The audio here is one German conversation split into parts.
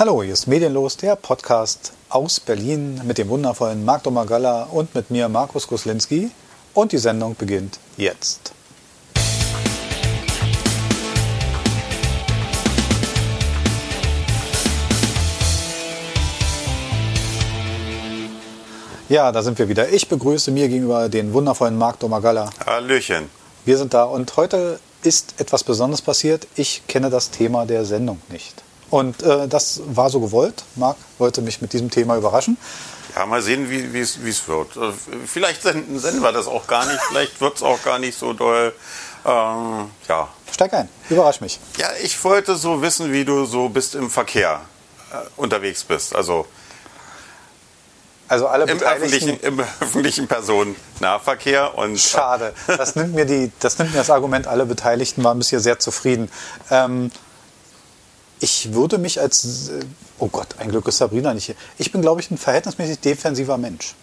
Hallo, hier ist Medienlos, der Podcast aus Berlin mit dem wundervollen Marc Domagalla und mit mir Markus Goslinski. Und die Sendung beginnt jetzt. Ja, da sind wir wieder. Ich begrüße mir gegenüber den wundervollen Marc Domagalla. Hallöchen. Wir sind da und heute ist etwas Besonderes passiert. Ich kenne das Thema der Sendung nicht. Und äh, das war so gewollt. Marc wollte mich mit diesem Thema überraschen. Ja, mal sehen, wie es wird. Äh, vielleicht senden, senden wir das auch gar nicht. Vielleicht wird es auch gar nicht so doll. Ähm, ja. Steig ein, überrasch mich. Ja, ich wollte so wissen, wie du so bist im Verkehr äh, unterwegs bist. Also also alle Im öffentlichen, Im öffentlichen Personennahverkehr. Und Schade. Das nimmt, mir die, das nimmt mir das Argument, alle Beteiligten waren bisher sehr zufrieden. Ähm, ich würde mich als, äh, oh Gott, ein Glück ist Sabrina nicht hier. Ich bin, glaube ich, ein verhältnismäßig defensiver Mensch.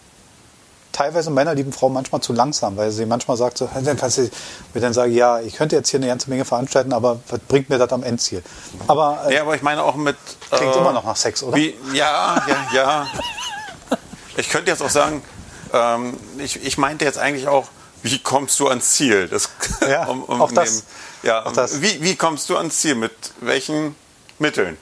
Teilweise meiner lieben Frau manchmal zu langsam, weil sie manchmal sagt, so, dann kannst du, mir dann sage, ja, ich könnte jetzt hier eine ganze Menge veranstalten, aber was bringt mir das am Endziel? Aber, äh, ja, aber ich meine auch mit. Klingt äh, immer noch nach Sex, oder? Wie, ja, ja, ja. Ich könnte jetzt auch sagen, ähm, ich, ich meinte jetzt eigentlich auch, wie kommst du ans Ziel? Das, ja, um, um auch das. Dem, ja, auch das. Wie, wie kommst du ans Ziel? Mit welchen Mitteln?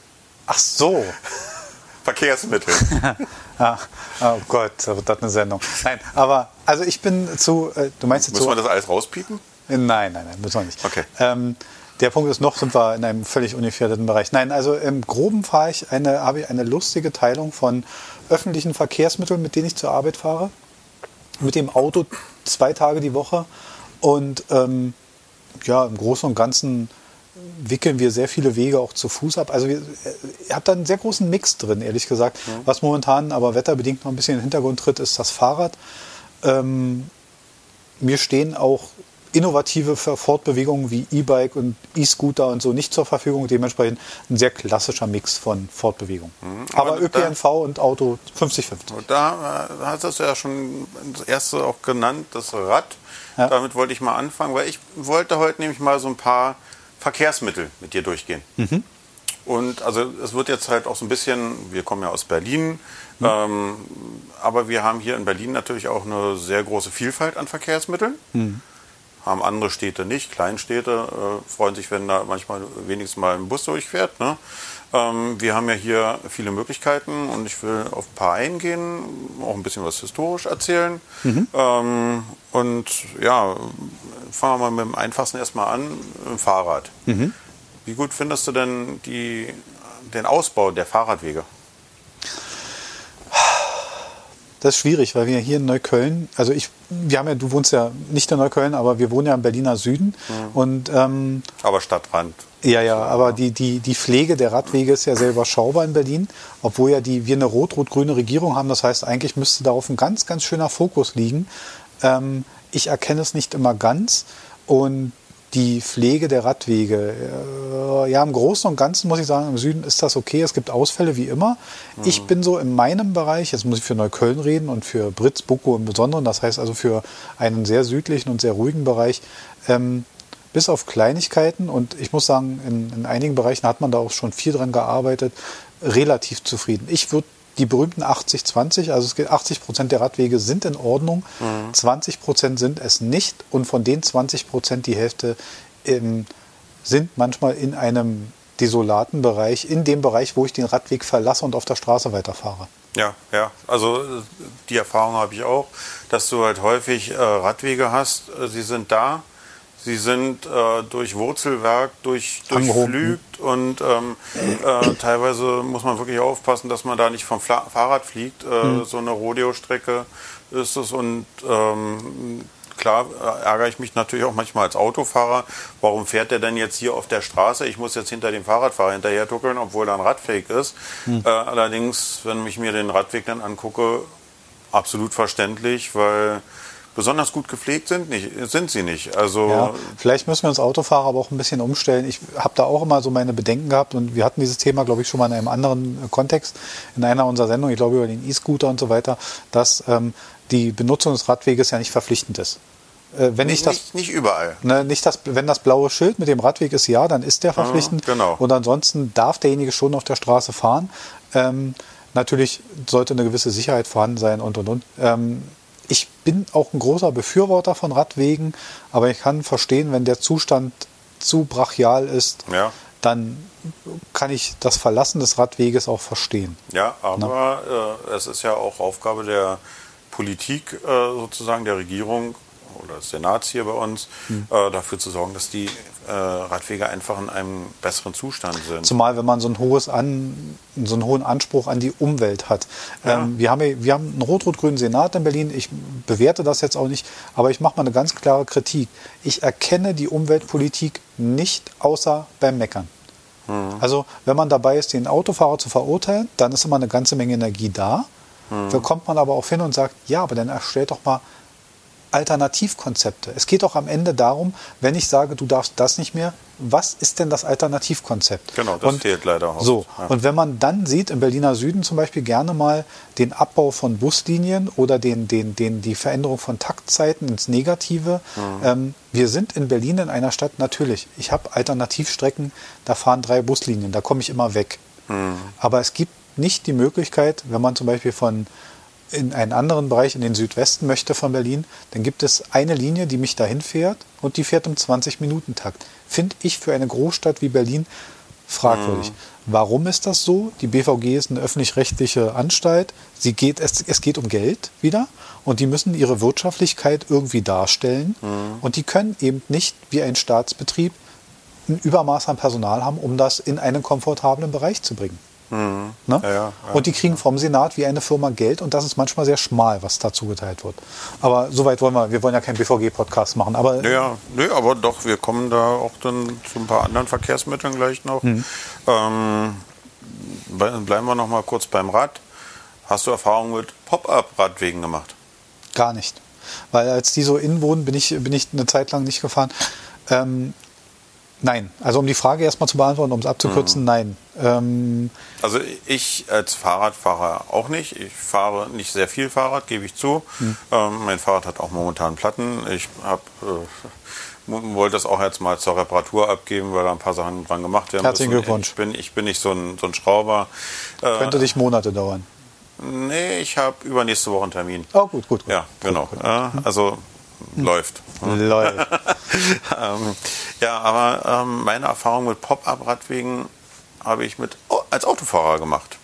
Ach so. Verkehrsmittel. ah, oh Gott, da wird das eine Sendung. Nein, aber also ich bin zu, äh, du meinst jetzt Müssen so, wir das alles rauspiepen? Nein, nein, nein, müssen wir nicht. Okay. Ähm, der Punkt ist noch, sind wir in einem völlig ungefährdeten Bereich. Nein, also im Groben fahre ich eine, habe ich eine lustige Teilung von öffentlichen Verkehrsmitteln, mit denen ich zur Arbeit fahre. Mit dem Auto zwei Tage die Woche. Und ähm, ja, im Großen und Ganzen wickeln wir sehr viele Wege auch zu Fuß ab. Also ihr habt da einen sehr großen Mix drin, ehrlich gesagt. Ja. Was momentan aber wetterbedingt noch ein bisschen in den Hintergrund tritt, ist das Fahrrad. Ähm, mir stehen auch innovative Fortbewegungen wie E-Bike und E-Scooter und so nicht zur Verfügung. Dementsprechend ein sehr klassischer Mix von Fortbewegung. Mhm, aber, aber ÖPNV da, und Auto 50-50. Da äh, hast du ja schon das erste auch genannt, das Rad. Ja. Damit wollte ich mal anfangen, weil ich wollte heute nämlich mal so ein paar Verkehrsmittel mit dir durchgehen. Mhm. Und also es wird jetzt halt auch so ein bisschen, wir kommen ja aus Berlin, mhm. ähm, aber wir haben hier in Berlin natürlich auch eine sehr große Vielfalt an Verkehrsmitteln. Mhm haben andere Städte nicht. Kleinstädte äh, freuen sich, wenn da manchmal wenigstens mal ein Bus durchfährt. Ne? Ähm, wir haben ja hier viele Möglichkeiten und ich will auf ein paar eingehen, auch ein bisschen was historisch erzählen. Mhm. Ähm, und ja, fangen wir mal mit dem einfachsten erstmal an, im Fahrrad. Mhm. Wie gut findest du denn die, den Ausbau der Fahrradwege? Das ist schwierig, weil wir hier in Neukölln, also ich, wir haben ja, du wohnst ja nicht in Neukölln, aber wir wohnen ja im Berliner Süden. Mhm. Und, ähm, aber Stadtrand. Ja, ja, aber die, die, die Pflege der Radwege ist ja sehr überschaubar in Berlin, obwohl ja die, wir eine rot-rot-grüne Regierung haben. Das heißt, eigentlich müsste darauf ein ganz, ganz schöner Fokus liegen. Ähm, ich erkenne es nicht immer ganz. Und die Pflege der Radwege. Äh, ja, im Großen und Ganzen muss ich sagen, im Süden ist das okay. Es gibt Ausfälle wie immer. Mhm. Ich bin so in meinem Bereich, jetzt muss ich für Neukölln reden und für Britz, Bucko im Besonderen, das heißt also für einen sehr südlichen und sehr ruhigen Bereich, ähm, bis auf Kleinigkeiten und ich muss sagen, in, in einigen Bereichen hat man da auch schon viel dran gearbeitet, relativ zufrieden. Ich würde die berühmten 80-20, also es geht 80 Prozent der Radwege sind in Ordnung, mhm. 20 Prozent sind es nicht. Und von den 20 Prozent die Hälfte ähm, sind manchmal in einem desolaten Bereich, in dem Bereich, wo ich den Radweg verlasse und auf der Straße weiterfahre. Ja, ja, also äh, die Erfahrung habe ich auch, dass du halt häufig äh, Radwege hast, äh, sie sind da, Sie sind äh, durch Wurzelwerk durch, durchflügt und ähm, äh, teilweise muss man wirklich aufpassen, dass man da nicht vom Fla Fahrrad fliegt. Äh, mhm. So eine Rodeo-Strecke ist es und ähm, klar äh, ärgere ich mich natürlich auch manchmal als Autofahrer. Warum fährt der denn jetzt hier auf der Straße? Ich muss jetzt hinter dem Fahrradfahrer hinterher tuckeln, obwohl er ein Radweg ist. Mhm. Äh, allerdings, wenn ich mir den Radweg dann angucke, absolut verständlich, weil besonders gut gepflegt sind, nicht, sind sie nicht. Also ja, vielleicht müssen wir uns Autofahrer aber auch ein bisschen umstellen. Ich habe da auch immer so meine Bedenken gehabt und wir hatten dieses Thema, glaube ich, schon mal in einem anderen Kontext in einer unserer Sendungen, ich glaube über den E-Scooter und so weiter, dass ähm, die Benutzung des Radweges ja nicht verpflichtend ist. äh, wenn nicht, nicht, das, nicht, nicht überall. ne, nicht das, wenn das blaue Schild mit dem Radweg ist, ja, dann ist der verpflichtend. genau. Und ansonsten darf derjenige schon auf der Straße fahren. Ähm, natürlich sollte eine gewisse Sicherheit vorhanden sein und und und. Ähm, ich bin auch ein großer Befürworter von Radwegen, aber ich kann verstehen, wenn der Zustand zu brachial ist, Ja. dann kann ich das Verlassen des Radweges auch verstehen. Ja, aber äh, es ist ja auch Aufgabe der Politik äh, sozusagen, der Regierung oder des Senats hier bei uns, Hm. äh, dafür zu sorgen, dass die äh, Radwege einfach in einem besseren Zustand sind. Zumal wenn man so ein hohes an, so einen hohen Anspruch an die Umwelt hat. Ähm, wir, haben, hier- wir haben einen rot-rot-grünen Senat in Berlin. Ich bewerte das jetzt auch nicht, aber ich mache mal eine ganz klare Kritik. Ich erkenne die Umweltpolitik nicht außer beim Meckern. Also wenn man dabei ist, den Autofahrer zu verurteilen, dann ist immer eine ganze Menge Energie da. Da kommt man aber auch hin und sagt, ja, aber dann erstellt doch mal Alternativkonzepte. Es geht doch am Ende darum, wenn ich sage, du darfst das nicht mehr, was ist denn das Alternativkonzept? Genau, das und fehlt leider oft, So, ja. und wenn man dann sieht, im Berliner Süden zum Beispiel gerne mal den Abbau von Buslinien oder den, den, den, die Veränderung von Taktzeiten ins Negative. Mhm. Ähm, wir sind in Berlin in einer Stadt, natürlich, ich habe Alternativstrecken, da fahren drei Buslinien, da komme ich immer weg. Mhm. Aber es gibt nicht die Möglichkeit, wenn man zum Beispiel von in einen anderen Bereich, in den Südwesten möchte von Berlin, dann gibt es eine Linie, die mich dahin fährt und die fährt im 20-Minuten-Takt. Finde ich für eine Großstadt wie Berlin fragwürdig. Warum ist das so? Die BVG ist eine öffentlich-rechtliche Anstalt. Sie geht, es, es geht um Geld wieder und die müssen ihre Wirtschaftlichkeit irgendwie darstellen. Und die können eben nicht wie ein Staatsbetrieb ein Übermaß an Personal haben, um das in einen komfortablen Bereich zu bringen. Ne? Ja, ja, ja. und die kriegen vom Senat wie eine Firma Geld und das ist manchmal sehr schmal, was da zugeteilt wird. Aber soweit wollen wir, wir wollen ja keinen BVG-Podcast machen, aber Ja, nö, aber doch, wir kommen da auch dann zu ein paar anderen Verkehrsmitteln gleich noch. Mhm. Ähm, ble- bleiben wir noch mal kurz beim Rad. Hast du Erfahrungen mit Pop-up-Radwegen gemacht? gar nicht. Weil als die so innen wohnen, bin ich, bin ich eine Zeit lang nicht gefahren. Ähm, nein, also um die Frage erstmal zu beantworten, um es abzukürzen, Mhm. nein. Ähm, Also ich als Fahrradfahrer auch nicht. Ich fahre nicht sehr viel Fahrrad, gebe ich zu. Hm. Ähm, mein Fahrrad hat auch momentan Platten. Ich hab, äh, wollte das auch jetzt mal zur Reparatur abgeben, weil da ein paar Sachen dran gemacht werden Herzlichen müssen. Glückwunsch. Ich bin, ich bin nicht so ein, so ein Schrauber. Äh, könnte dich Monate dauern. nee, ich habe übernächste Woche einen Termin. Oh, gut, gut, gut. Ja, genau. Äh, also läuft. Läuft. ähm, ja, aber ähm, meine Erfahrung mit Pop-up-Radwegen habe ich mit Au- als Autofahrer gemacht.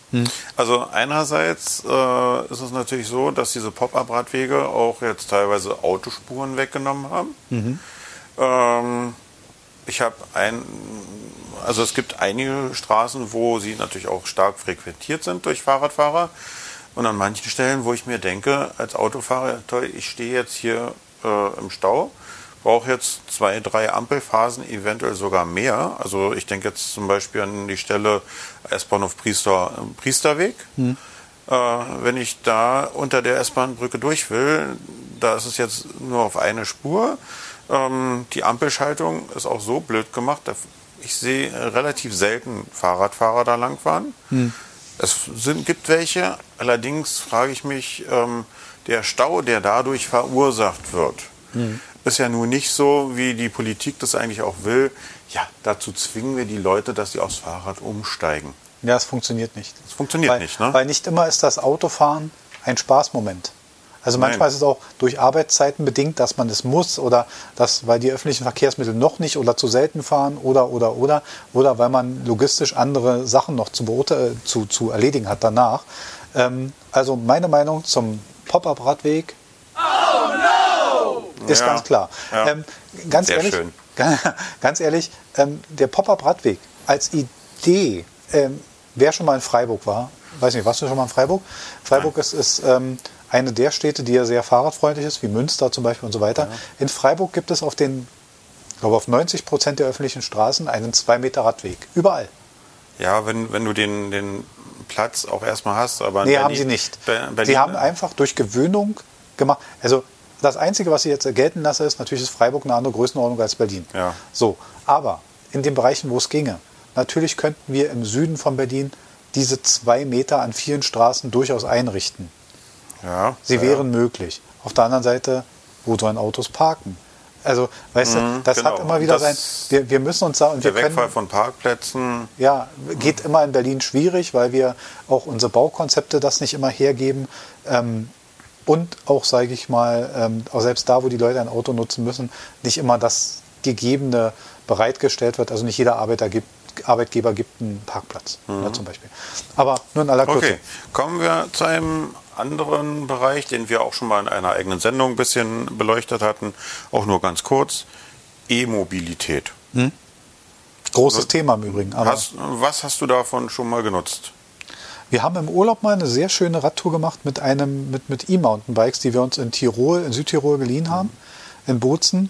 Also einerseits äh, ist es natürlich so, dass diese Pop-up-Radwege auch jetzt teilweise Autospuren weggenommen haben. Ähm, ich habe ein, also es gibt einige Straßen, wo sie natürlich auch stark frequentiert sind durch Fahrradfahrer. Und an manchen Stellen, wo ich mir denke, als Autofahrer, toll, ich stehe jetzt hier äh, im Stau, brauche jetzt zwei, drei Ampelphasen, eventuell sogar mehr. Also ich denke jetzt zum Beispiel an die Stelle S-Bahnhof Priester, Priesterweg. Äh, wenn ich da unter der S-Bahn-Brücke durch will, da ist es jetzt nur auf eine Spur. Ähm, die Ampelschaltung ist auch so blöd gemacht. Ich sehe relativ selten Fahrradfahrer da langfahren. Es sind, gibt welche, allerdings frage ich mich, ähm, der Stau, der dadurch verursacht wird, ist ja nun nicht so, wie die Politik das eigentlich auch will. Ja, dazu zwingen wir die Leute, dass sie aufs Fahrrad umsteigen. Ja, es funktioniert nicht. Das funktioniert weil, nicht, ne? Weil nicht immer ist das Autofahren ein Spaßmoment. Also manchmal Nein. ist es auch durch Arbeitszeiten bedingt, dass man es muss oder dass, weil die öffentlichen Verkehrsmittel noch nicht oder zu selten fahren oder, oder, oder, oder weil man logistisch andere Sachen noch zu, äh, zu, zu erledigen hat danach. Ähm, also meine Meinung zum Pop-Up-Radweg ist Ja. ganz klar. Ja. Ähm, ganz Sehr ehrlich, schön. ganz ehrlich, ähm, der Pop-Up-Radweg als Idee, ähm, wer schon mal in Freiburg war, weiß nicht, warst du schon mal in Freiburg? Freiburg ist, ist ähm, eine der Städte, die ja sehr fahrradfreundlich ist, wie Münster zum Beispiel und so weiter. In Freiburg gibt es auf den, ich glaube auf 90 Prozent der öffentlichen Straßen einen 2 Meter Radweg. Überall. Ja, wenn, wenn du den, den Platz auch erstmal hast, aber Nee, Berlin- haben sie nicht. Be- Berlin, sie haben einfach durch Gewöhnung gemacht. Also das Einzige, was ich jetzt gelten lasse, ist natürlich ist Freiburg eine andere Größenordnung als Berlin. Ja. So, aber in den Bereichen, wo es ginge, natürlich könnten wir im Süden von Berlin diese zwei Meter an vielen Straßen durchaus einrichten. ja, Sie ja. wären möglich. Auf der anderen Seite wo sollen Autos parken? Also, weißt mhm, du, das genau. hat immer wieder sein. Wir, wir müssen uns sagen, der wir Wegfall von Parkplätzen. Ja, geht immer in Berlin schwierig, weil wir auch unsere Baukonzepte das nicht immer hergeben. Ähm, und auch, sage ich mal, ähm, auch selbst da, wo die Leute ein Auto nutzen müssen, nicht immer das Gegebene bereitgestellt wird. Also nicht jeder Arbeiter gibt, Arbeitgeber gibt einen Parkplatz mhm. ne, zum Beispiel. Aber nur in aller Kürze. Okay, kommen wir zu einem anderen Bereich, den wir auch schon mal in einer eigenen Sendung ein bisschen beleuchtet hatten, auch nur ganz kurz. E-Mobilität. Hm? Großes Thema im Übrigen. Hast, was hast du davon schon mal genutzt? Wir haben im Urlaub mal eine sehr schöne Radtour gemacht mit einem mit, mit E-Mountainbikes, die wir uns in Tirol, in Südtirol geliehen haben, in Bozen.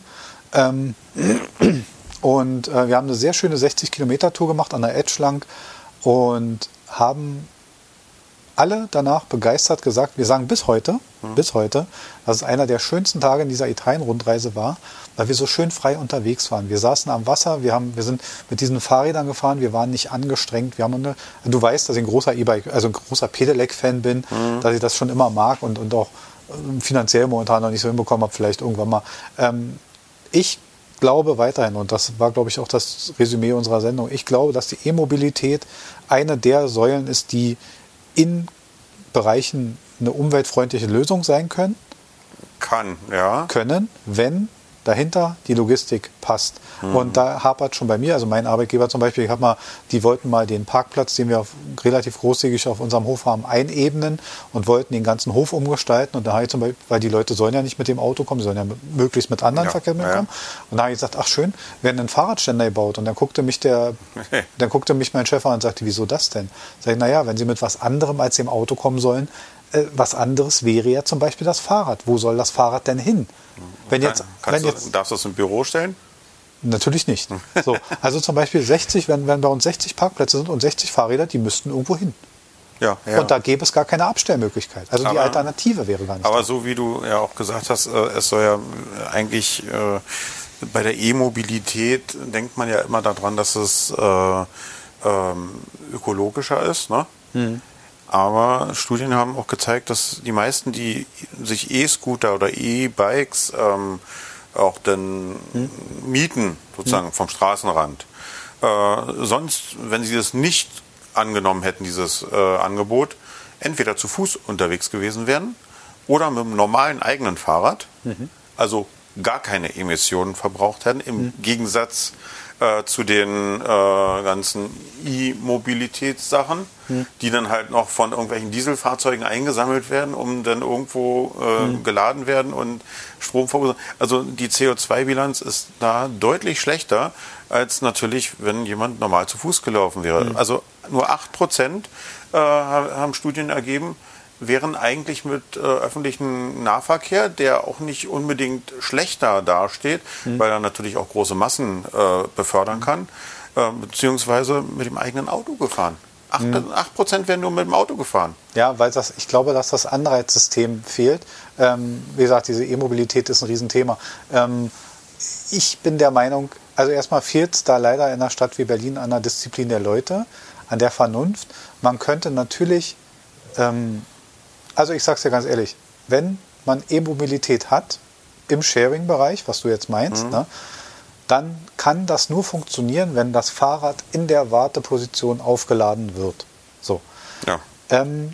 Ähm, und äh, wir haben eine sehr schöne 60 Kilometer Tour gemacht an der Edge lang und haben alle danach begeistert gesagt, wir sagen bis heute, mhm. bis heute, dass es einer der schönsten Tage in dieser Italien-Rundreise war, weil wir so schön frei unterwegs waren. Wir saßen am Wasser, wir, haben, wir sind mit diesen Fahrrädern gefahren, wir waren nicht angestrengt. Wir haben eine, du weißt, dass ich ein großer E-Bike, also ein großer Pedelec-Fan bin, mhm. dass ich das schon immer mag und, und auch ähm, finanziell momentan noch nicht so hinbekommen habe, vielleicht irgendwann mal. Ähm, ich glaube weiterhin, und das war, glaube ich, auch das Resümee unserer Sendung, ich glaube, dass die E-Mobilität eine der Säulen ist, die in Bereichen eine umweltfreundliche Lösung sein können. Kann, ja. Können, wenn dahinter die Logistik passt. Mhm. Und da hapert schon bei mir, also mein Arbeitgeber zum Beispiel, ich habe mal, die wollten mal den Parkplatz, den wir auf, relativ großzügig auf unserem Hof haben, einebnen und wollten den ganzen Hof umgestalten. Und da habe ich zum Beispiel, weil die Leute sollen ja nicht mit dem Auto kommen, sie sollen ja möglichst mit anderen ja, Verkehrsmitteln kommen. Und da habe ich gesagt, ach schön, werden ein Fahrradständer gebaut. Und dann guckte mich der, dann guckte mich mein Chef an und sagte, wieso das denn? Sag ich, naja, wenn sie mit was anderem als dem Auto kommen sollen, äh, was anderes wäre ja zum Beispiel das Fahrrad. Wo soll das Fahrrad denn hin? Wenn jetzt, wenn jetzt, du, darfst du das im Büro stellen? Natürlich nicht. So, also zum Beispiel 60, wenn, wenn bei uns 60 Parkplätze sind und 60 Fahrräder, die müssten irgendwo hin. Ja, ja. Und da gäbe es gar keine Abstellmöglichkeit. Also aber, die Alternative wäre gar nicht. Aber da. so wie du ja auch gesagt hast, äh, es soll ja eigentlich äh, bei der E-Mobilität denkt man ja immer daran, dass es äh, ähm, ökologischer ist. Ne? Mhm. Aber Studien haben auch gezeigt, dass die meisten, die sich E-Scooter oder E-Bikes ähm, auch dann hm. mieten, sozusagen hm. vom Straßenrand, äh, sonst, wenn sie das nicht angenommen hätten, dieses äh, Angebot, entweder zu Fuß unterwegs gewesen wären oder mit einem normalen eigenen Fahrrad, mhm. also gar keine Emissionen verbraucht hätten, im mhm. Gegensatz äh, zu den äh, ganzen E-Mobilitätssachen, die dann halt noch von irgendwelchen Dieselfahrzeugen eingesammelt werden, um dann irgendwo äh, hm. geladen werden und Strom verursachen. Also die CO2-Bilanz ist da deutlich schlechter als natürlich, wenn jemand normal zu Fuß gelaufen wäre. Hm. Also nur 8 Prozent äh, haben Studien ergeben, wären eigentlich mit äh, öffentlichem Nahverkehr, der auch nicht unbedingt schlechter dasteht, mhm. weil er natürlich auch große Massen äh, befördern mhm. kann, äh, beziehungsweise mit dem eigenen Auto gefahren. 8, mhm. 8% werden nur mit dem Auto gefahren. Ja, weil das, ich glaube, dass das Anreizsystem fehlt. Ähm, wie gesagt, diese E-Mobilität ist ein Riesenthema. Ähm, ich bin der Meinung, also erstmal fehlt es da leider in einer Stadt wie Berlin an der Disziplin der Leute, an der Vernunft. Man könnte natürlich ähm, also ich sage es dir ganz ehrlich, wenn man E-Mobilität hat im Sharing-Bereich, was du jetzt meinst, mhm. ne, dann kann das nur funktionieren, wenn das Fahrrad in der Warteposition aufgeladen wird. So. Ja. Ähm,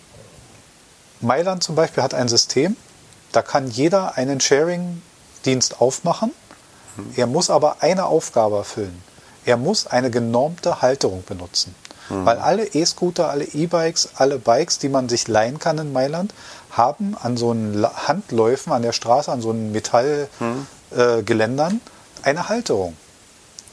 Mailand zum Beispiel hat ein System, da kann jeder einen Sharing-Dienst aufmachen. Mhm. Er muss aber eine Aufgabe erfüllen. Er muss eine genormte Halterung benutzen. Mhm. Weil alle E-Scooter, alle E-Bikes, alle Bikes, die man sich leihen kann in Mailand, haben an so einen Handläufen an der Straße, an so einen Metallgeländern mhm. äh, eine Halterung.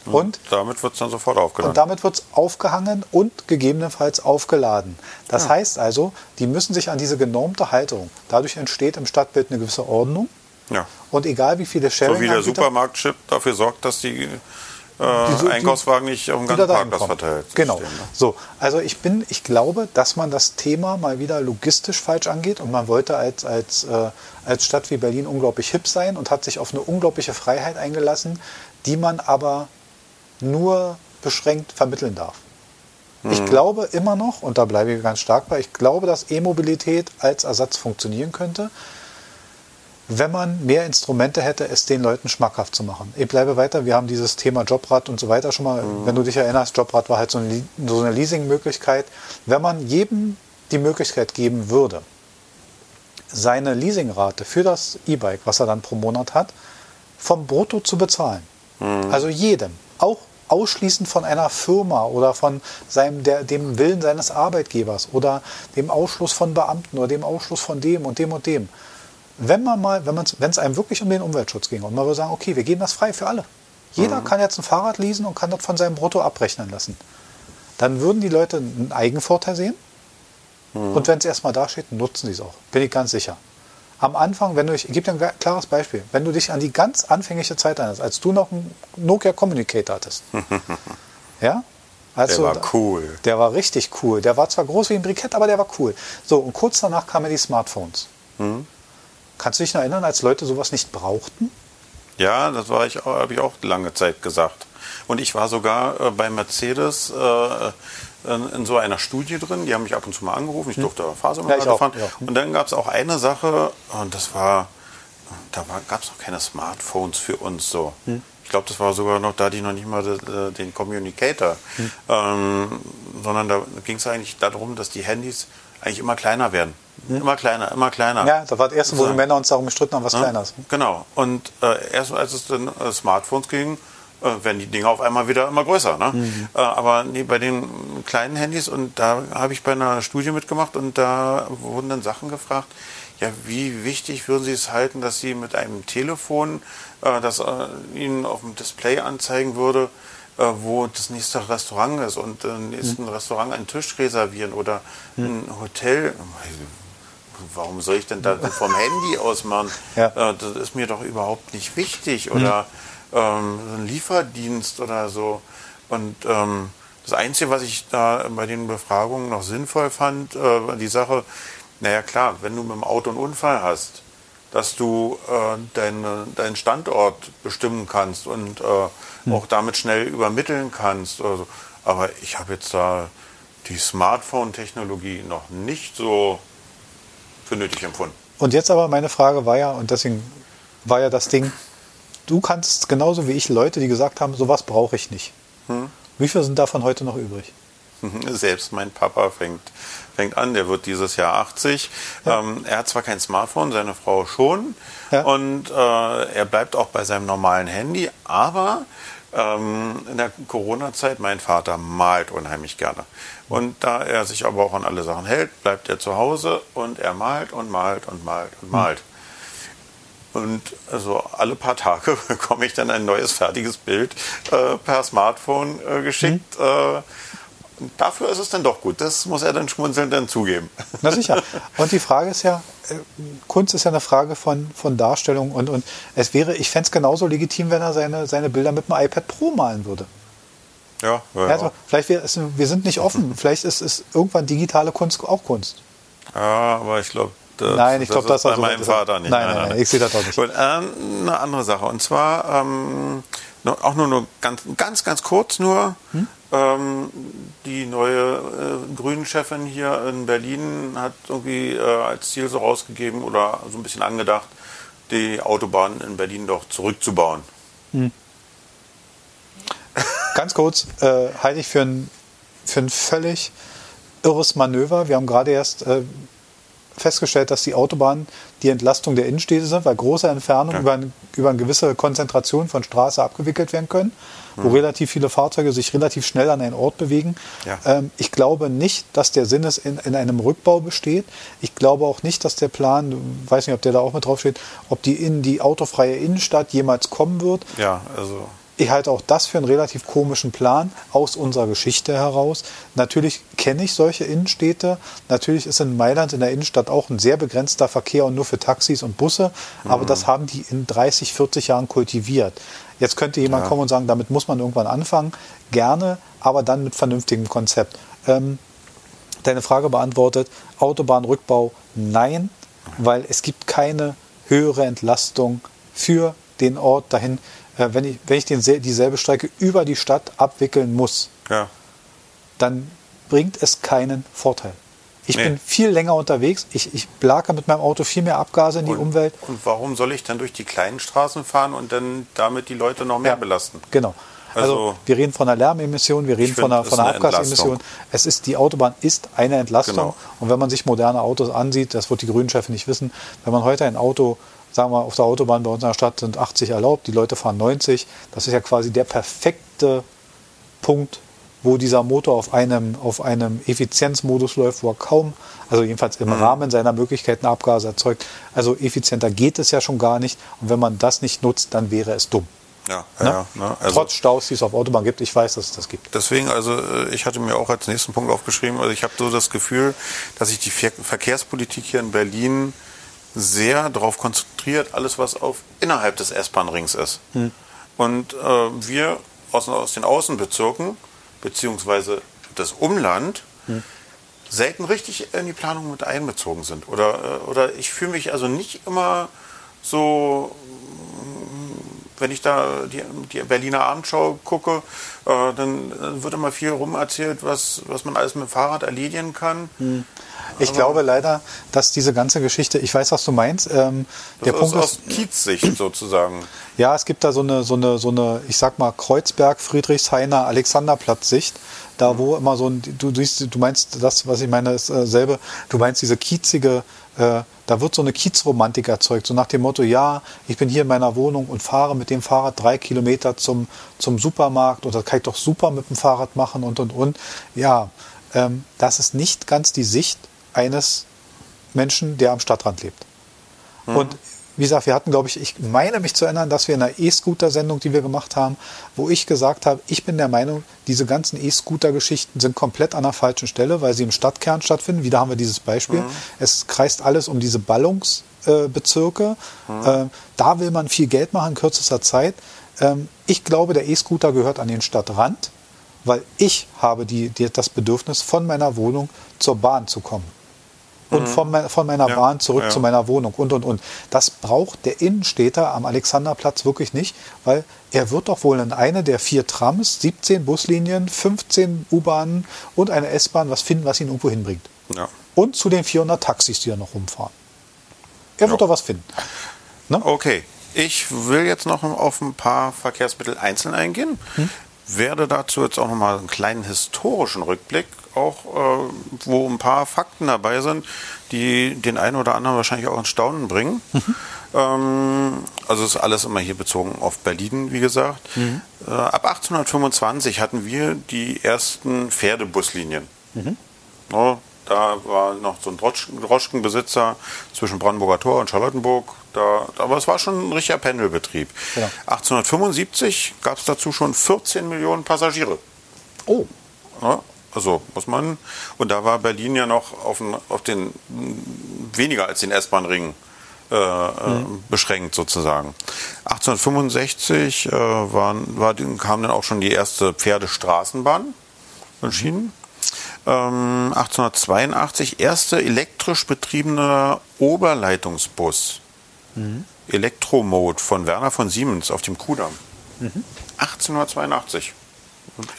Mhm. Und damit wird es dann sofort aufgeladen. Und damit wird es aufgehangen und gegebenenfalls aufgeladen. Das ja. heißt also, die müssen sich an diese genormte Halterung. Dadurch entsteht im Stadtbild eine gewisse Ordnung. Ja. Und egal wie viele Sharing. So wie der Supermarktchip dafür sorgt, dass die äh, die, Einkaufswagen nicht auf dem ganzen Parkplatz verteilt. Genau. Stehen, ne? So, also ich bin, ich glaube, dass man das Thema mal wieder logistisch falsch angeht und man wollte als, als, äh, als Stadt wie Berlin unglaublich hip sein und hat sich auf eine unglaubliche Freiheit eingelassen, die man aber nur beschränkt vermitteln darf. Mhm. Ich glaube immer noch, und da bleibe ich ganz stark bei, ich glaube, dass E-Mobilität als Ersatz funktionieren könnte. Wenn man mehr Instrumente hätte, es den Leuten schmackhaft zu machen. Ich bleibe weiter, wir haben dieses Thema Jobrad und so weiter schon mal, mhm. wenn du dich erinnerst, Jobrad war halt so eine, so eine Leasing-Möglichkeit. Wenn man jedem die Möglichkeit geben würde, seine Leasingrate für das E-Bike, was er dann pro Monat hat, vom Brutto zu bezahlen. Mhm. Also jedem, auch ausschließend von einer Firma oder von seinem, der, dem Willen seines Arbeitgebers oder dem Ausschluss von Beamten oder dem Ausschluss von dem und dem und dem. Wenn man mal, wenn wenn es einem wirklich um den Umweltschutz ging und man würde sagen, okay, wir geben das frei für alle. Jeder mhm. kann jetzt ein Fahrrad leasen und kann das von seinem Brutto abrechnen lassen. Dann würden die Leute einen Eigenvorteil sehen. Mhm. Und wenn es erstmal da steht, nutzen sie es auch. Bin ich ganz sicher am Anfang, wenn du dich, ich gebe dir ein klares Beispiel, wenn du dich an die ganz anfängliche Zeit erinnerst, als du noch einen Nokia Communicator hattest. ja? Also, der war cool. Der war richtig cool. Der war zwar groß wie ein Brikett, aber der war cool. So, und kurz danach kamen die Smartphones. Mhm. Kannst du dich noch erinnern, als Leute sowas nicht brauchten? Ja, das war ich, habe ich auch lange Zeit gesagt. Und ich war sogar äh, bei Mercedes äh, in so einer Studie drin. Die haben mich ab und zu mal angerufen. Ich hm. durfte hm. Fahrsimulator ja, fahren. Ja. Und dann gab es auch eine Sache, und das war, da gab es noch keine Smartphones für uns so. Hm. Ich glaube, das war sogar noch da, die noch nicht mal äh, den Communicator, hm. ähm, sondern da ging es eigentlich darum, dass die Handys eigentlich immer kleiner werden. Hm. Immer kleiner, immer kleiner. Ja, das war das erste, wo die Männer uns darum gestritten haben, was ja, kleiner ist. Genau. Und äh, erst als es dann äh, Smartphones ging, äh, werden die Dinge auf einmal wieder immer größer. Ne? Mhm. Äh, aber nee, bei den kleinen Handys, und da habe ich bei einer Studie mitgemacht und da wurden dann Sachen gefragt, ja, wie wichtig würden Sie es halten, dass Sie mit einem Telefon, äh, das äh, Ihnen auf dem Display anzeigen würde, äh, wo das nächste Restaurant ist und im nächsten mhm. Restaurant einen Tisch reservieren oder mhm. ein Hotel. Warum soll ich denn da vom Handy aus machen? Ja. Äh, das ist mir doch überhaupt nicht wichtig. Oder mhm ähm, ein Lieferdienst oder so. Und ähm, das Einzige, was ich da bei den Befragungen noch sinnvoll fand, äh, die Sache, naja klar, wenn du mit dem Auto einen Unfall hast, dass du äh, deine, deinen Standort bestimmen kannst und äh, hm. auch damit schnell übermitteln kannst. Also, aber ich habe jetzt da die Smartphone-Technologie noch nicht so für nötig empfunden. Und jetzt aber meine Frage war ja, und deswegen war ja das Ding, du kannst genauso wie ich Leute, die gesagt haben, sowas brauche ich nicht. Hm. Wie viele sind davon heute noch übrig? Selbst mein Papa fängt, fängt an, der wird dieses Jahr 80. Ja. Ähm, er hat zwar kein Smartphone, seine Frau schon. Ja. Und äh, er bleibt auch bei seinem normalen Handy, aber ähm, in der Corona-Zeit, mein Vater malt unheimlich gerne. Und da er sich aber auch an alle Sachen hält, bleibt er zu Hause und er malt und malt und malt und malt. Hm. Und also alle paar Tage bekomme ich dann ein neues fertiges Bild äh, per Smartphone äh, geschickt. Mhm. Äh, dafür ist es dann doch gut. Das muss er dann schmunzelnd dann zugeben. Na sicher. Und die Frage ist ja, Kunst ist ja eine Frage von, von Darstellung und, und es wäre, ich fände es genauso legitim, wenn er seine, seine Bilder mit einem iPad Pro malen würde. Ja, ja, also, vielleicht wir, wir sind nicht offen. Vielleicht ist, ist irgendwann digitale Kunst auch Kunst. Ja, aber ich glaube, das, nein, ich glaube, das, das ist bei meinem Vater nicht. Nein, nein, nein, nein, ich sehe das auch nicht. Und, ähm, eine andere Sache. Und zwar ähm, auch nur, nur ganz, ganz, ganz kurz nur. Hm? Ähm, die neue äh, Grünen-Chefin hier in Berlin hat irgendwie äh, als Ziel so rausgegeben oder so ein bisschen angedacht, die Autobahnen in Berlin doch zurückzubauen. Hm. Ganz kurz, äh, halte ich für ein, für ein völlig irres Manöver. Wir haben gerade erst äh, festgestellt, dass die Autobahnen die Entlastung der Innenstädte sind, weil große Entfernungen ja. über, eine, über eine gewisse Konzentration von Straße abgewickelt werden können, mhm. wo relativ viele Fahrzeuge sich relativ schnell an einen Ort bewegen. Ja. Ähm, ich glaube nicht, dass der Sinn ist, in, in einem Rückbau besteht. Ich glaube auch nicht, dass der Plan, weiß nicht, ob der da auch mit drauf steht, ob die in die autofreie Innenstadt jemals kommen wird. Ja, also ich halte auch das für einen relativ komischen Plan aus unserer Geschichte heraus. Natürlich kenne ich solche Innenstädte. Natürlich ist in Mailand in der Innenstadt auch ein sehr begrenzter Verkehr und nur für Taxis und Busse. Aber mhm. das haben die in 30, 40 Jahren kultiviert. Jetzt könnte jemand ja. kommen und sagen, damit muss man irgendwann anfangen. Gerne, aber dann mit vernünftigem Konzept. Ähm, deine Frage beantwortet. Autobahnrückbau, nein, weil es gibt keine höhere Entlastung für den Ort dahin wenn ich, wenn ich den, dieselbe Strecke über die Stadt abwickeln muss, ja. dann bringt es keinen Vorteil. Ich nee. bin viel länger unterwegs. Ich, ich blake mit meinem Auto viel mehr Abgase in die und, Umwelt. Und warum soll ich dann durch die kleinen Straßen fahren und dann damit die Leute noch mehr ja, belasten? Genau. Also, also, wir reden von einer Lärmemission, wir reden von einer, von einer Abgasemission. Es ist, die Autobahn ist eine Entlastung. Genau. Und wenn man sich moderne Autos ansieht, das wird die Grünen-Chefin nicht wissen, wenn man heute ein Auto, sagen wir auf der Autobahn bei uns in der Stadt sind 80 erlaubt, die Leute fahren 90, das ist ja quasi der perfekte Punkt, wo dieser Motor auf einem, auf einem Effizienzmodus läuft, wo er kaum, also jedenfalls im mhm. Rahmen seiner Möglichkeiten Abgase erzeugt. Also effizienter geht es ja schon gar nicht. Und wenn man das nicht nutzt, dann wäre es dumm. Ja, ne? ja, ne? also Trotz Staus, die es auf Autobahn gibt, ich weiß, dass es das gibt. Deswegen, also äh, ich hatte mir auch als nächsten Punkt aufgeschrieben, also ich habe so das Gefühl, dass sich die Verkehrspolitik hier in Berlin sehr darauf konzentriert, alles was auf innerhalb des S-Bahn-Rings ist. Hm. Und äh, wir aus, aus, den Außenbezirken, beziehungsweise das Umland, hm. selten richtig in die Planung mit einbezogen sind. Oder, äh, oder ich fühle mich also nicht immer so wenn ich da die, die Berliner Abendschau gucke, äh, dann wird immer viel rum erzählt, was, was man alles mit dem Fahrrad erledigen kann. Hm. Ich Aber glaube leider, dass diese ganze Geschichte, ich weiß, was du meinst. Ähm, der Punkt ist aus Kiezsicht sozusagen. Ja, es gibt da so eine, so eine, so eine, ich sag mal, Kreuzberg, Friedrichshainer, Alexanderplatz-Sicht. Da, wo immer so ein, du, du, du meinst das, was ich meine, ist äh, selbe, du meinst diese kiezige äh, da wird so eine Kiezromantik erzeugt, so nach dem Motto, ja, ich bin hier in meiner Wohnung und fahre mit dem Fahrrad drei Kilometer zum, zum Supermarkt und das kann ich doch super mit dem Fahrrad machen und, und, und. Ja, ähm, das ist nicht ganz die Sicht eines Menschen, der am Stadtrand lebt. Mhm. Und wie gesagt, wir hatten, glaube ich, ich meine mich zu erinnern, dass wir in einer E-Scooter-Sendung, die wir gemacht haben, wo ich gesagt habe, ich bin der Meinung, diese ganzen E-Scooter-Geschichten sind komplett an der falschen Stelle, weil sie im Stadtkern stattfinden. Wieder haben wir dieses Beispiel. Mhm. Es kreist alles um diese Ballungsbezirke. Mhm. Äh, da will man viel Geld machen in kürzester Zeit. Ähm, ich glaube, der E-Scooter gehört an den Stadtrand, weil ich habe die, die, das Bedürfnis, von meiner Wohnung zur Bahn zu kommen und mhm. von, von meiner ja, Bahn zurück ja. zu meiner Wohnung und und und. Das braucht der Innenstädter am Alexanderplatz wirklich nicht, weil er wird doch wohl in eine der vier Trams, 17 Buslinien, 15 U-Bahnen und eine S-Bahn was finden, was ihn irgendwo hinbringt. Ja. Und zu den 400 Taxis, die da noch rumfahren. Er wird doch was finden. Ne? Okay. Ich will jetzt noch auf ein paar Verkehrsmittel einzeln eingehen. Hm? Werde dazu jetzt auch noch mal einen kleinen historischen Rückblick auch, äh, wo ein paar Fakten dabei sind, die den einen oder anderen wahrscheinlich auch ins Staunen bringen. Mhm. Ähm, also ist alles immer hier bezogen auf Berlin, wie gesagt. Mhm. Äh, ab 1825 hatten wir die ersten Pferdebuslinien. Mhm. No, da war noch so ein Droschkenbesitzer zwischen Brandenburger Tor und Charlottenburg. Da, aber es war schon ein richtiger Pendelbetrieb. Ja. 1875 gab es dazu schon 14 Millionen Passagiere. Oh. Ja, also muss man. Und da war Berlin ja noch auf den, auf den weniger als den S-Bahn-Ring äh, mhm. beschränkt sozusagen. 1865 äh, waren, war, kam dann auch schon die erste Pferdestraßenbahn entschieden. Ähm, 1882 erste elektrisch betriebener Oberleitungsbus. Mhm. Elektromode von Werner von Siemens auf dem Kudamm. Mhm. 1882.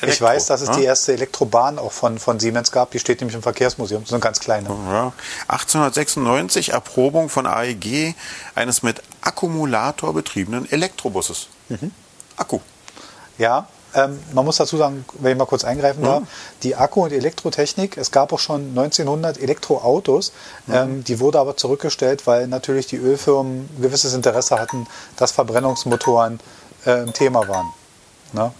Ich weiß, dass es ja? die erste Elektrobahn auch von, von Siemens gab. Die steht nämlich im Verkehrsmuseum. So eine ganz kleine. Ja. 1896 Erprobung von AEG eines mit Akkumulator betriebenen Elektrobusses. Mhm. Akku. Ja, ähm, man muss dazu sagen, wenn ich mal kurz eingreifen darf, mhm. die Akku- und Elektrotechnik, es gab auch schon 1900 Elektroautos, mhm. ähm, die wurde aber zurückgestellt, weil natürlich die Ölfirmen gewisses Interesse hatten, dass Verbrennungsmotoren äh, ein Thema waren. Ne?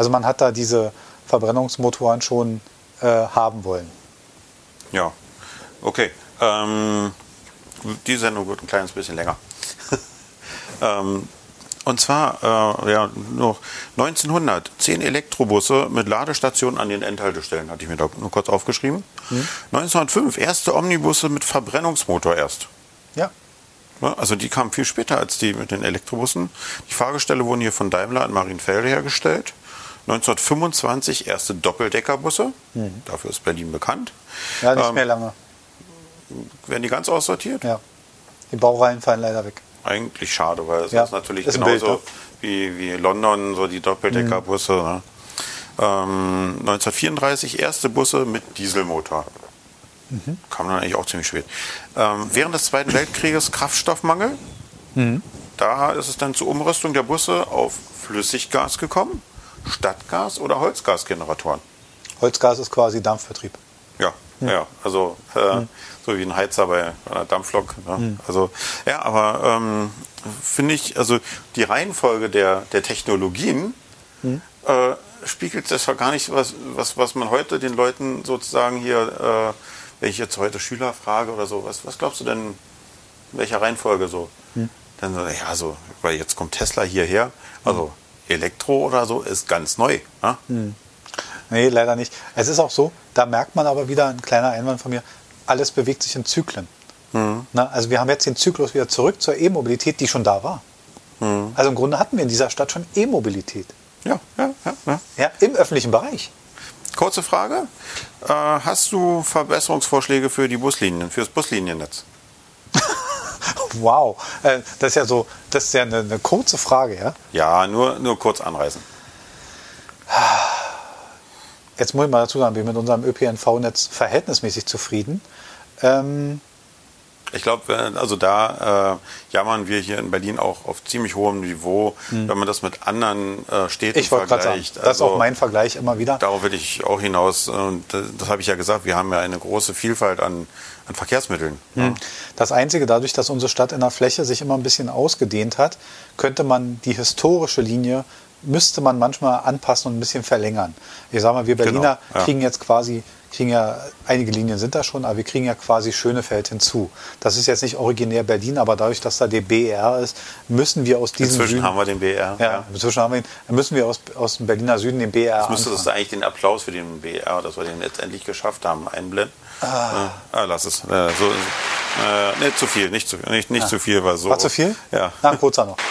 Also man hat da diese Verbrennungsmotoren schon äh, haben wollen. Ja, okay. Ähm, die Sendung wird ein kleines bisschen länger. ähm, und zwar äh, ja, noch 1900 zehn Elektrobusse mit Ladestationen an den Endhaltestellen, hatte ich mir da nur kurz aufgeschrieben. Mhm. 1905 erste Omnibusse mit Verbrennungsmotor erst. Ja. Also die kamen viel später als die mit den Elektrobussen. Die Fahrgestelle wurden hier von Daimler in Marienfelde hergestellt. 1925 erste Doppeldeckerbusse. Mhm. Dafür ist Berlin bekannt. Ja, nicht ähm, mehr lange. Werden die ganz aussortiert? Ja. Die Baureihen fallen leider weg. Eigentlich schade, weil es ja, ist natürlich ist genauso Bild, ne? wie, wie London, so die Doppeldeckerbusse. Mhm. Ne? Ähm, 1934 erste Busse mit Dieselmotor. Mhm. Kam dann eigentlich auch ziemlich spät. Ähm, während des Zweiten Weltkrieges Kraftstoffmangel. Mhm. Da ist es dann zur Umrüstung der Busse auf Flüssiggas gekommen, Stadtgas oder Holzgasgeneratoren. Holzgas ist quasi Dampfvertrieb. Ja, mhm. ja, also äh, mhm. so wie ein Heizer bei einer Dampflok. Ne? Mhm. Also ja, aber ähm, finde ich, also die Reihenfolge der, der Technologien mhm. äh, spiegelt das ja gar nicht, was, was, was man heute den Leuten sozusagen hier, äh, wenn ich jetzt heute Schüler frage oder so, was, was glaubst du denn, in welcher Reihenfolge so? Hm. Dann so, ja, so, weil jetzt kommt Tesla hierher, also hm. Elektro oder so ist ganz neu. Ne? Hm. Nee, leider nicht. Es ist auch so, da merkt man aber wieder ein kleiner Einwand von mir, alles bewegt sich in Zyklen. Mhm. Na, also wir haben jetzt den Zyklus wieder zurück zur E-Mobilität, die schon da war. Mhm. Also im Grunde hatten wir in dieser Stadt schon E-Mobilität. Ja, ja, ja, ja. ja Im öffentlichen Bereich. Kurze Frage. Äh, hast du Verbesserungsvorschläge für die Buslinien, für das Busliniennetz? wow, äh, das ist ja so, das ist ja eine, eine, kurze Frage, ja? Ja, nur, nur kurz anreißen. Jetzt muss ich mal dazu sagen, wir sind mit unserem ÖPNV-Netz verhältnismäßig zufrieden. Ähm, ich glaube, also da äh, jammern wir hier in Berlin auch auf ziemlich hohem Niveau, hm. wenn man das mit anderen äh, Städten ich vergleicht. Sagen, das also, ist auch also mein Vergleich immer wieder. Darauf will ich auch hinaus. Und das, das habe ich ja gesagt, wir haben ja eine große Vielfalt an, an Verkehrsmitteln. Hm. Ja. Das Einzige, dadurch, dass unsere Stadt in der Fläche sich immer ein bisschen ausgedehnt hat, könnte man die historische Linie müsste man manchmal anpassen und ein bisschen verlängern. Ich sage mal, wir genau, Berliner genau, ja. kriegen jetzt quasi kriegen ja, einige Linien sind da schon, aber wir kriegen ja quasi Schönefeld hinzu. Das ist jetzt nicht originär Berlin, aber dadurch, dass da der BR ist, müssen wir aus diesem Inzwischen Süden, haben wir den BR. Ja, ja. inzwischen haben wir ihn, müssen wir aus, aus dem Berliner Süden den BR Jetzt müsste das eigentlich den Applaus für den BR, dass wir den jetzt endlich geschafft haben, einblenden. Ah, ah lass es. Äh, so, äh, nicht zu viel, nicht zu, nicht, nicht ah. zu viel, war so. War zu viel? Ja. Na, kurzer noch.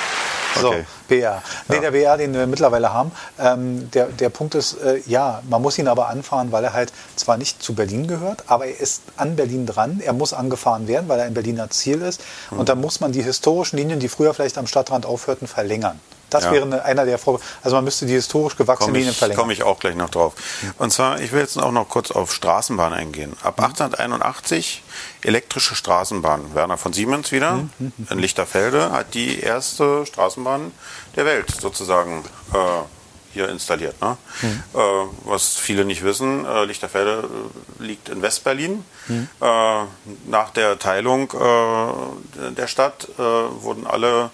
So, okay. BR. Nee, ja. der BR, den wir mittlerweile haben, ähm, der, der Punkt ist, äh, ja, man muss ihn aber anfahren, weil er halt zwar nicht zu Berlin gehört, aber er ist an Berlin dran. Er muss angefahren werden, weil er ein Berliner Ziel ist. Mhm. Und dann muss man die historischen Linien, die früher vielleicht am Stadtrand aufhörten, verlängern. Das ja. wäre einer der Vorgaben. Also man müsste die historisch gewachsenen Linien verlängern. Komme ich auch gleich noch drauf. Und zwar, ich will jetzt auch noch kurz auf Straßenbahn eingehen. Ab mhm. 1881 elektrische Straßenbahn. Werner von Siemens wieder mhm. mhm. in Lichterfelde hat die erste Straßenbahn der Welt sozusagen äh, hier installiert. Ne? Mhm. Äh, was viele nicht wissen, äh, Lichterfelde äh, liegt in Westberlin. Mhm. Äh, nach der Teilung äh, der Stadt wurden alle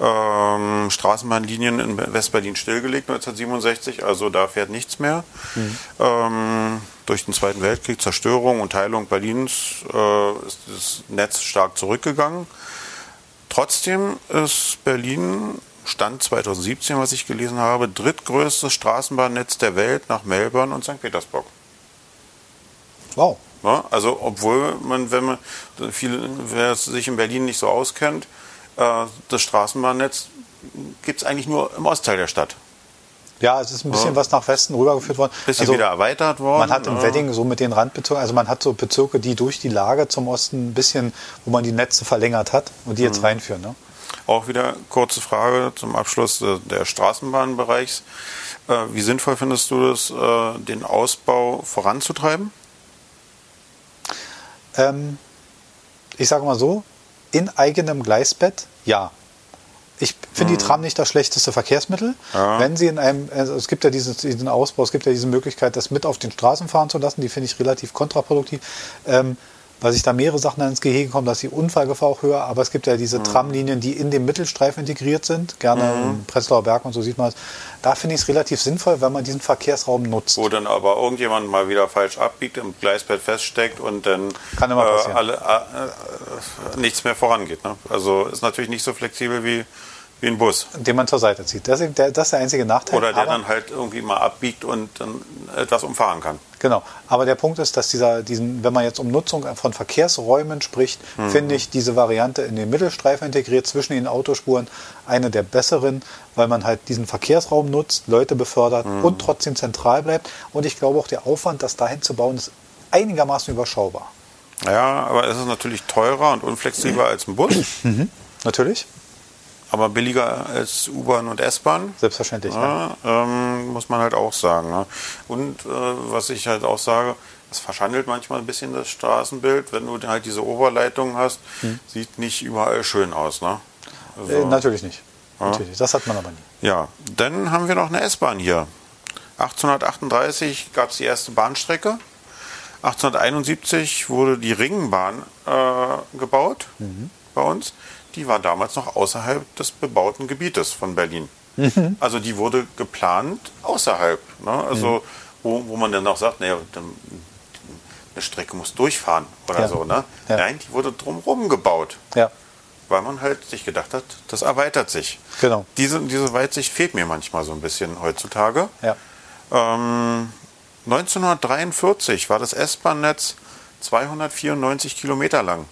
ähm, Straßenbahnlinien in Westberlin stillgelegt 1967, also da fährt nichts mehr. Mhm. Ähm, durch den Zweiten Weltkrieg, Zerstörung und Teilung Berlins äh, ist das Netz stark zurückgegangen. Trotzdem ist Berlin, Stand 2017, was ich gelesen habe, drittgrößtes Straßenbahnnetz der Welt nach Melbourne und St. Petersburg. Wow. Ja, also obwohl man, wenn man viele, wer sich in Berlin nicht so auskennt, das Straßenbahnnetz gibt es eigentlich nur im Ostteil der Stadt. Ja, es ist ein bisschen ja. was nach Westen rübergeführt worden. Bisschen also, wieder erweitert worden. Man hat im ja. Wedding so mit den Randbezirken, also man hat so Bezirke, die durch die Lage zum Osten ein bisschen, wo man die Netze verlängert hat und die jetzt mhm. reinführen. Ne? Auch wieder kurze Frage zum Abschluss der Straßenbahnbereichs. Äh, wie sinnvoll findest du das, äh, den Ausbau voranzutreiben? Ähm, ich sage mal so, in eigenem Gleisbett, ja. Ich finde mhm. die Tram nicht das schlechteste Verkehrsmittel. Ja. Wenn sie in einem, also es gibt ja diesen, diesen Ausbau, es gibt ja diese Möglichkeit, das mit auf den Straßen fahren zu lassen, die finde ich relativ kontraproduktiv. Ähm, weil sich da mehrere Sachen ins Gehege kommen, dass die Unfallgefahr auch höher, aber es gibt ja diese mhm. Tramlinien, die in dem Mittelstreifen integriert sind, gerne mhm. im Prenzlauer Berg und so sieht man es. Da finde ich es relativ sinnvoll, wenn man diesen Verkehrsraum nutzt. Wo dann aber irgendjemand mal wieder falsch abbiegt, im Gleisbett feststeckt und dann Kann immer äh, alle, äh, nichts mehr vorangeht. Ne? Also ist natürlich nicht so flexibel wie wie ein Bus. Den man zur Seite zieht. Das ist der, das ist der einzige Nachteil. Oder der dann halt irgendwie mal abbiegt und dann etwas umfahren kann. Genau. Aber der Punkt ist, dass dieser, diesen, wenn man jetzt um Nutzung von Verkehrsräumen spricht, mhm. finde ich diese Variante in den Mittelstreifen integriert zwischen den Autospuren eine der besseren, weil man halt diesen Verkehrsraum nutzt, Leute befördert mhm. und trotzdem zentral bleibt. Und ich glaube auch der Aufwand, das dahin zu bauen, ist einigermaßen überschaubar. Ja, aber es ist natürlich teurer und unflexibler als ein Bus. Mhm. Natürlich aber billiger als U-Bahn und S-Bahn. Selbstverständlich. Ja, ja. Ähm, muss man halt auch sagen. Ne? Und äh, was ich halt auch sage, Das verschandelt manchmal ein bisschen das Straßenbild, wenn du halt diese Oberleitung hast. Hm. Sieht nicht überall schön aus, ne? Also, äh, natürlich nicht. Ja. Natürlich. Das hat man aber nie. Ja, dann haben wir noch eine S-Bahn hier. 1838 gab es die erste Bahnstrecke. 1871 wurde die Ringbahn äh, gebaut mhm. bei uns. Die war damals noch außerhalb des bebauten Gebietes von Berlin. Mhm. Also die wurde geplant außerhalb. Ne? Also mhm. wo, wo man dann noch sagt, naja, eine Strecke muss durchfahren oder ja. so. Ne? Ja. Nein, die wurde drumherum gebaut. Ja. Weil man halt sich gedacht hat, das erweitert sich. Genau. Diese, diese Weitsicht fehlt mir manchmal so ein bisschen heutzutage. Ja. Ähm, 1943 war das S-Bahn-Netz 294 Kilometer lang.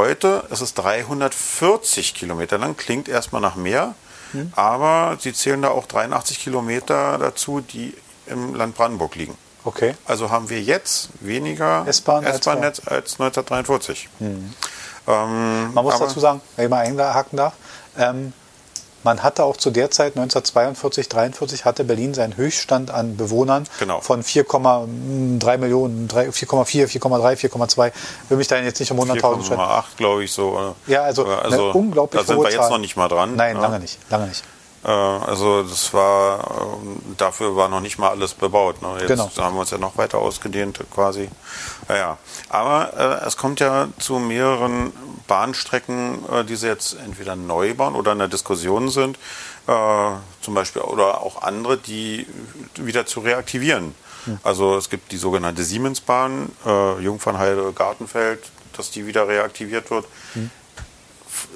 Heute ist es 340 Kilometer lang, klingt erstmal nach mehr, hm. aber sie zählen da auch 83 Kilometer dazu, die im Land Brandenburg liegen. Okay. Also haben wir jetzt weniger S-Bahn-Netz als, als 1943. Hm. Ähm, Man muss dazu sagen, wenn ich mal einhaken darf, ähm, man hatte auch zu der Zeit, 1942, 43, hatte Berlin seinen Höchststand an Bewohnern genau. von 4,3 Millionen, 4,4, 4,3, 4,2. Will mich da jetzt nicht um 100.000 schreiben. 4,8 glaube ich so. Ja, also, also eine unglaublich Da sind wir jetzt noch nicht mal dran. Nein, ja. lange nicht, lange nicht. Äh, also das war, ähm, dafür war noch nicht mal alles bebaut. Ne? Jetzt genau. haben wir uns ja noch weiter ausgedehnt quasi. Naja, aber äh, es kommt ja zu mehreren Bahnstrecken, äh, die sie jetzt entweder neu bauen oder in der Diskussion sind, äh, zum Beispiel oder auch andere, die wieder zu reaktivieren. Hm. Also es gibt die sogenannte Siemensbahn, äh, Jungfernheide, Gartenfeld, dass die wieder reaktiviert wird. Hm.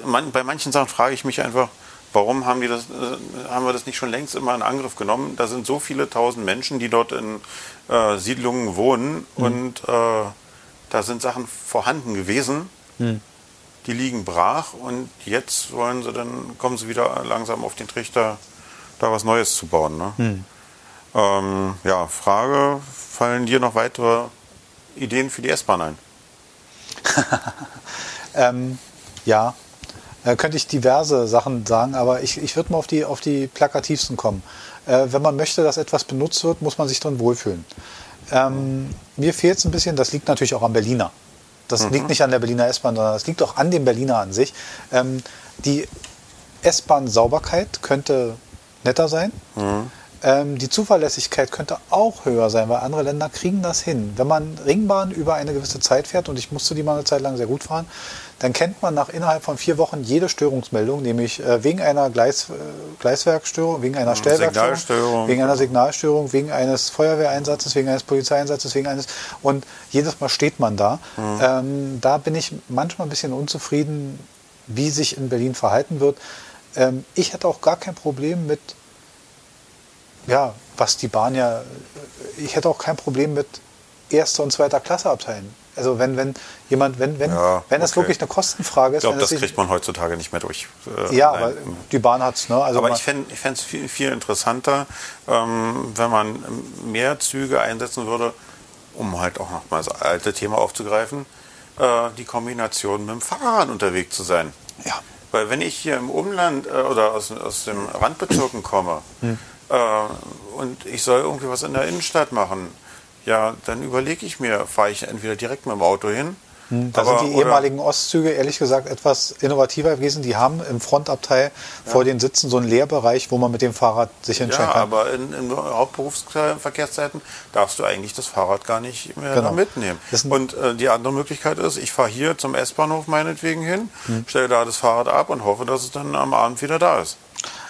Man, bei manchen Sachen frage ich mich einfach, Warum haben, die das, äh, haben wir das nicht schon längst immer in Angriff genommen? Da sind so viele tausend Menschen, die dort in äh, Siedlungen wohnen mhm. und äh, da sind Sachen vorhanden gewesen, mhm. die liegen brach und jetzt wollen sie dann, kommen sie wieder langsam auf den Trichter, da was Neues zu bauen. Ne? Mhm. Ähm, ja, Frage, fallen dir noch weitere Ideen für die S-Bahn ein? ähm, ja, äh, könnte ich diverse Sachen sagen, aber ich, ich würde mal auf die, auf die plakativsten kommen. Äh, wenn man möchte, dass etwas benutzt wird, muss man sich drin wohlfühlen. Ähm, mir fehlt es ein bisschen, das liegt natürlich auch am Berliner. Das mhm. liegt nicht an der Berliner S-Bahn, sondern das liegt auch an dem Berliner an sich. Ähm, die S-Bahn-Sauberkeit könnte netter sein. Mhm. Ähm, die Zuverlässigkeit könnte auch höher sein, weil andere Länder kriegen das hin. Wenn man Ringbahn über eine gewisse Zeit fährt, und ich musste die mal eine Zeit lang sehr gut fahren, dann kennt man nach innerhalb von vier Wochen jede Störungsmeldung, nämlich äh, wegen einer Gleis, äh, Gleiswerkstörung, wegen einer Stellwerkstörung, wegen einer Signalstörung, wegen eines Feuerwehreinsatzes, wegen eines Polizeieinsatzes, wegen eines und jedes Mal steht man da. Mhm. Ähm, da bin ich manchmal ein bisschen unzufrieden, wie sich in Berlin verhalten wird. Ähm, ich hätte auch gar kein Problem mit, ja, was die Bahn ja, ich hätte auch kein Problem mit erster und zweiter Klasse abteilen. Also wenn, wenn jemand, wenn, wenn, ja, wenn es okay. wirklich eine Kostenfrage ist. Ich glaube, das kriegt man heutzutage nicht mehr durch. Äh, ja, aber die Bahn hat es. Ne? Also aber ich fände es viel, viel interessanter, ähm, wenn man mehr Züge einsetzen würde, um halt auch noch mal das alte Thema aufzugreifen, äh, die Kombination mit dem Fahrrad unterwegs zu sein. Ja. Weil wenn ich hier im Umland äh, oder aus, aus den Randbezirken komme hm. Äh, und ich soll irgendwie was in der Innenstadt machen, ja, dann überlege ich mir, fahre ich entweder direkt mit dem Auto hin. Hm, da aber, sind die ehemaligen Ostzüge ehrlich gesagt etwas innovativer gewesen. Die haben im Frontabteil ja. vor den Sitzen so einen Leerbereich, wo man mit dem Fahrrad sich entscheiden ja, kann. aber in, in Hauptberufsverkehrszeiten darfst du eigentlich das Fahrrad gar nicht mehr genau. mitnehmen. Und äh, die andere Möglichkeit ist, ich fahre hier zum S-Bahnhof meinetwegen hin, hm. stelle da das Fahrrad ab und hoffe, dass es dann am Abend wieder da ist.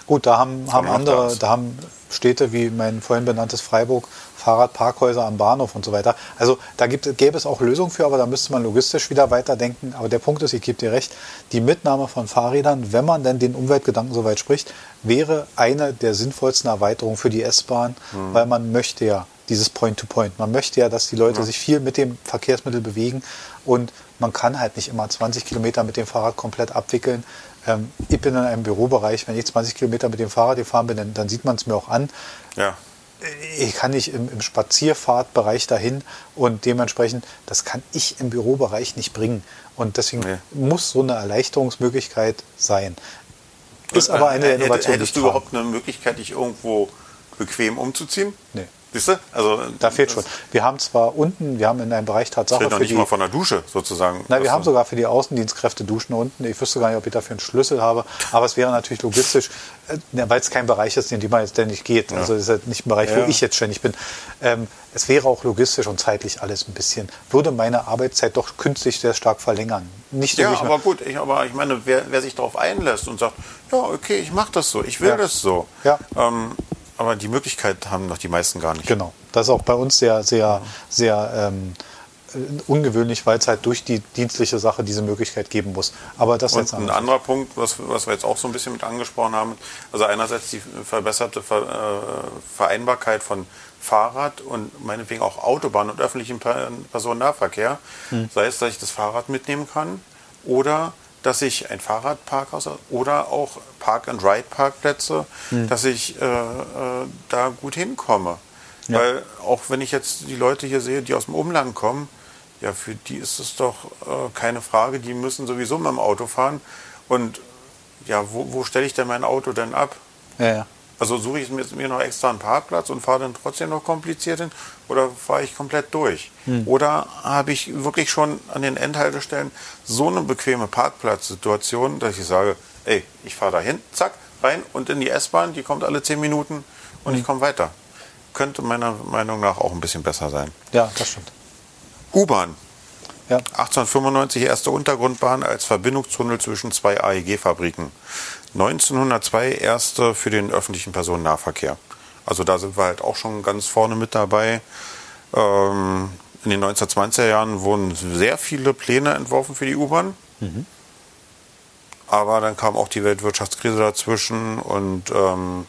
Gut, da haben, haben andere, da haben Städte wie mein vorhin benanntes Freiburg Fahrradparkhäuser am Bahnhof und so weiter. Also da gibt, gäbe es auch Lösungen für, aber da müsste man logistisch wieder weiterdenken. Aber der Punkt ist, ich gebe dir recht, die Mitnahme von Fahrrädern, wenn man denn den Umweltgedanken so weit spricht, wäre eine der sinnvollsten Erweiterungen für die S-Bahn, mhm. weil man möchte ja dieses Point-to-Point. -Point. Man möchte ja, dass die Leute ja. sich viel mit dem Verkehrsmittel bewegen und man kann halt nicht immer 20 Kilometer mit dem Fahrrad komplett abwickeln. Ähm, ich bin in einem Bürobereich, wenn ich 20 Kilometer mit dem Fahrrad gefahren bin, dann, dann sieht man es mir auch an. Ja ich kann nicht im, im, Spazierfahrtbereich dahin und dementsprechend, das kann ich im Bürobereich nicht bringen. Und deswegen nee. muss so eine Erleichterungsmöglichkeit sein. Ist aber eine Innovation. Hättest du überhaupt eine Möglichkeit, dich irgendwo bequem umzuziehen? Nee. Siehst du? Also, da fehlt schon. Wir haben zwar unten, wir haben in einem Bereich Tatsache. Das noch nicht die, mal von der Dusche sozusagen. Nein, wir haben sogar für die Außendienstkräfte Duschen unten. Ich wüsste gar nicht, ob ich dafür einen Schlüssel habe. Aber es wäre natürlich logistisch, äh, weil es kein Bereich ist, in dem man jetzt ständig geht. Ja. Also es ist halt nicht ein Bereich, ja. wo ich jetzt ständig bin. Ähm, es wäre auch logistisch und zeitlich alles ein bisschen, würde meine Arbeitszeit doch künstlich sehr stark verlängern. Nicht ja, aber gut, ich, aber ich meine, wer, wer sich darauf einlässt und sagt, ja, okay, ich mache das so, ich will ja. das so. Ja. Ähm, aber die Möglichkeit haben noch die meisten gar nicht. Genau. Das ist auch bei uns sehr, sehr, sehr ähm, ungewöhnlich, weil es halt durch die dienstliche Sache diese Möglichkeit geben muss. Aber das ist jetzt ein anderer Punkt, was, was wir jetzt auch so ein bisschen mit angesprochen haben. Also einerseits die verbesserte Ver, äh, Vereinbarkeit von Fahrrad und meinetwegen auch Autobahn und öffentlichem Personennahverkehr. Hm. Sei es, dass ich das Fahrrad mitnehmen kann oder dass ich ein Fahrradparkhaus oder auch Park-and-Ride-Parkplätze, hm. dass ich äh, äh, da gut hinkomme. Ja. Weil auch wenn ich jetzt die Leute hier sehe, die aus dem Umland kommen, ja, für die ist es doch äh, keine Frage, die müssen sowieso mit dem Auto fahren. Und ja, wo, wo stelle ich denn mein Auto denn ab? Ja, ja. Also suche ich mir noch extra einen Parkplatz und fahre dann trotzdem noch kompliziert hin oder fahre ich komplett durch? Hm. Oder habe ich wirklich schon an den Endhaltestellen so eine bequeme Parkplatzsituation, dass ich sage, ey, ich fahre da hin, zack, rein und in die S-Bahn, die kommt alle zehn Minuten und hm. ich komme weiter. Könnte meiner Meinung nach auch ein bisschen besser sein. Ja, das stimmt. U-Bahn. Ja. 1895 erste Untergrundbahn als Verbindungstunnel zwischen zwei AEG-Fabriken. 1902 erste für den öffentlichen Personennahverkehr. Also da sind wir halt auch schon ganz vorne mit dabei. Ähm, in den 1920er Jahren wurden sehr viele Pläne entworfen für die U-Bahn. Mhm. Aber dann kam auch die Weltwirtschaftskrise dazwischen und ähm,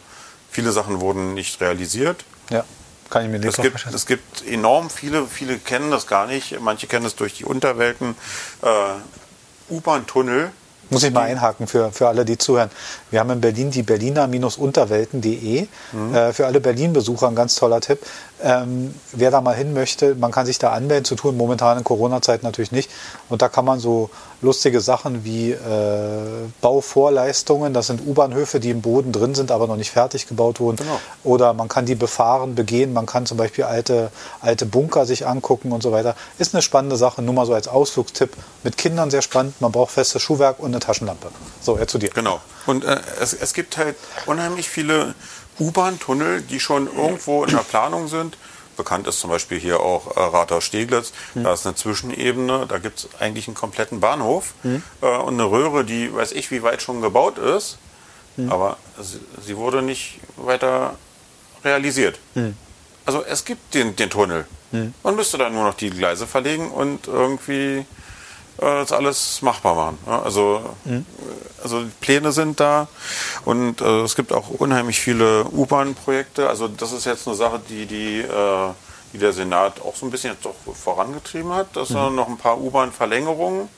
viele Sachen wurden nicht realisiert. Ja, kann ich mir nicht es gibt, es gibt enorm viele, viele kennen das gar nicht. Manche kennen es durch die Unterwelten. Äh, U-Bahn-Tunnel muss ich mal einhaken für, für alle, die zuhören. Wir haben in Berlin die Berliner-Unterwelten.de. Mhm. Äh, für alle Berlin-Besucher ein ganz toller Tipp. Ähm, wer da mal hin möchte, man kann sich da anmelden, zu tun momentan in Corona-Zeit natürlich nicht. Und da kann man so lustige Sachen wie äh, Bauvorleistungen, das sind U-Bahnhöfe, die im Boden drin sind, aber noch nicht fertig gebaut wurden. Genau. Oder man kann die befahren, begehen, man kann zum Beispiel alte, alte Bunker sich angucken und so weiter. Ist eine spannende Sache, nur mal so als Ausflugstipp. Mit Kindern sehr spannend, man braucht festes Schuhwerk und eine Taschenlampe. So, er zu dir. Genau. Und äh, es, es gibt halt unheimlich viele U-Bahn-Tunnel, die schon irgendwo in der Planung sind. Bekannt ist zum Beispiel hier auch äh, Rathaus-Steglitz. Mhm. Da ist eine Zwischenebene, da gibt es eigentlich einen kompletten Bahnhof mhm. äh, und eine Röhre, die weiß ich wie weit schon gebaut ist. Mhm. Aber sie, sie, wurde nicht weiter realisiert. Hm. Also es gibt den, den Tunnel. Hm. Man müsste dann nur noch die Gleise verlegen und irgendwie das alles machbar machen. Also, mhm. also die Pläne sind da und äh, es gibt auch unheimlich viele U-Bahn-Projekte. Also das ist jetzt eine Sache, die, die, äh, die der Senat auch so ein bisschen jetzt doch vorangetrieben hat. Das mhm. sind noch ein paar U-Bahn-Verlängerungen.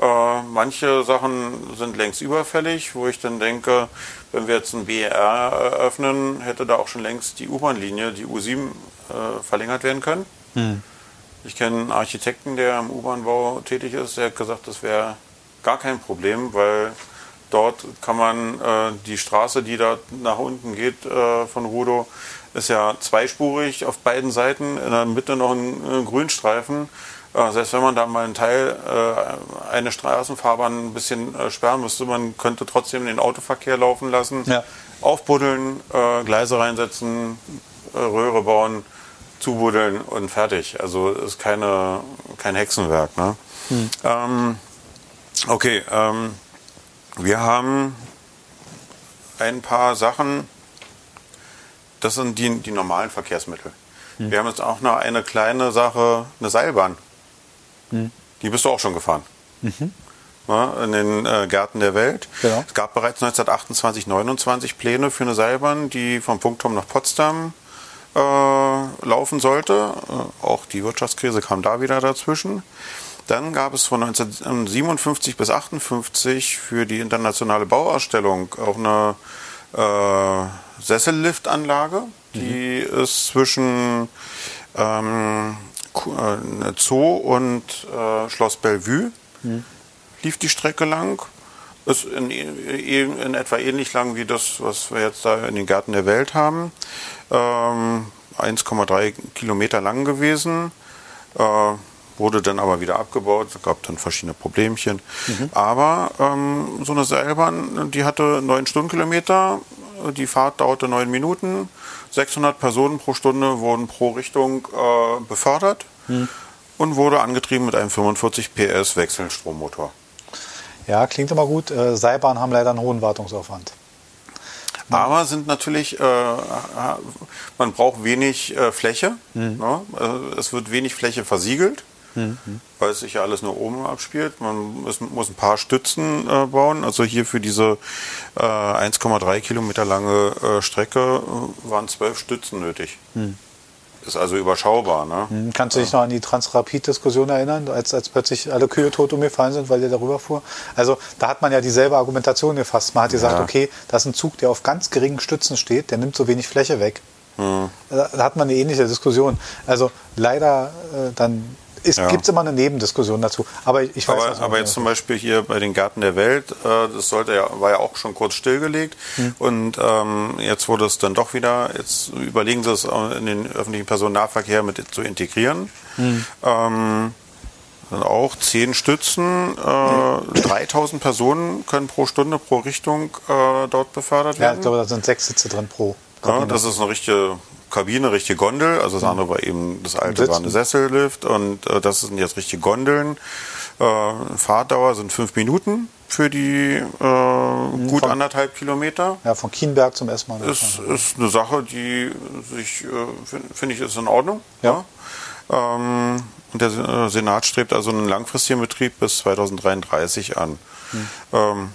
Äh, manche Sachen sind längst überfällig, wo ich dann denke, wenn wir jetzt ein BER eröffnen, hätte da auch schon längst die U-Bahn-Linie, die U7, äh, verlängert werden können. Mhm. Ich kenne einen Architekten, der im U-Bahn-Bau tätig ist, der hat gesagt, das wäre gar kein Problem, weil dort kann man äh, die Straße, die da nach unten geht äh, von Rudo, ist ja zweispurig auf beiden Seiten, in der Mitte noch ein, ein Grünstreifen. Äh, selbst wenn man da mal einen Teil, äh, eine Straßenfahrbahn ein bisschen äh, sperren müsste, man könnte trotzdem den Autoverkehr laufen lassen, ja. aufbuddeln, äh, Gleise reinsetzen, Röhre bauen zubuddeln und fertig. Also ist keine, kein Hexenwerk. Ne? Hm. Ähm, okay, ähm, wir haben ein paar Sachen, das sind die, die normalen Verkehrsmittel. Hm. Wir haben jetzt auch noch eine kleine Sache, eine Seilbahn. Hm. Die bist du auch schon gefahren. Mhm. Ja, in den äh, Gärten der Welt. Genau. Es gab bereits 1928, 29 Pläne für eine Seilbahn, die vom Punkturm nach Potsdam äh, laufen sollte. Äh, auch die Wirtschaftskrise kam da wieder dazwischen. Dann gab es von 1957 bis 1958 für die internationale Bauausstellung auch eine äh, Sesselliftanlage. Die mhm. ist zwischen ähm, äh, Zoo und äh, Schloss Bellevue. Mhm. Lief die Strecke lang. Ist in, in, etwa ähnlich lang wie das, was wir jetzt da in den Gärten der Welt haben. Ähm, 1,3 Kilometer lang gewesen. Äh, wurde dann aber wieder abgebaut, es gab dann verschiedene Problemchen. Mhm. Aber ähm, so eine Seilbahn, die hatte 9 Stundenkilometer, die Fahrt dauerte 9 Minuten, 600 Personen pro Stunde wurden pro Richtung äh, befördert mhm. und wurde angetrieben mit einem 45 PS Wechselstrommotor. Ja, klingt immer gut. Äh, Seilbahnen haben leider einen hohen Wartungsaufwand. Aber sind natürlich, äh, man braucht wenig äh, Fläche. Mhm. Ne? Äh, es wird wenig Fläche versiegelt, mhm. weil es sich ja alles nur oben abspielt. Man muss, muss ein paar Stützen äh, bauen. Also hier für diese 1,3 äh, Kilometer lange Strecke waren zwölf Stützen nötig. Mhm ist also überschaubar. Ne? Hm, kannst du dich noch an die Transrapid-Diskussion erinnern, als, als plötzlich alle Kühe tot umgefallen sind, weil der darüber fuhr? Also da hat man ja dieselbe Argumentation gefasst. Man hat gesagt, ja. okay, das ist ein Zug, der auf ganz geringen Stützen steht, der nimmt so wenig Fläche weg. Hm. Da, da, hat man eine ähnliche Diskussion. Also leider äh, dann es ja. gibt immer eine Nebendiskussion dazu. Aber ich weiß Aber, aber jetzt zum Beispiel hier bei den Gärten der Welt, äh, das sollte ja, war ja auch schon kurz stillgelegt. Hm. Und ähm, jetzt wurde es dann doch wieder, jetzt überlegen sie es in den öffentlichen Personennahverkehr mit zu integrieren. Hm. Ähm, dann auch zehn Stützen, äh, 3000 Personen können pro Stunde, pro Richtung äh, dort befördert werden. Ja, ich glaube, da sind sechs Sitze drin pro. Ja, das ist eine richtige Kabine, richtige Gondel. Also das mhm. andere war eben, das alte war eine Sessellift und äh, das sind jetzt richtige Gondeln. Äh, Fahrtdauer sind fünf Minuten für die äh, mhm, gut von, anderthalb Kilometer. Ja, von Kienberg zum S-Bahn. Ist, ist eine Sache, die sich, äh, finde find ich, ist in Ordnung. Ja. ja. Ähm, und der äh, Senat strebt also einen langfristigen Betrieb bis 2033 an. Mhm. Ähm,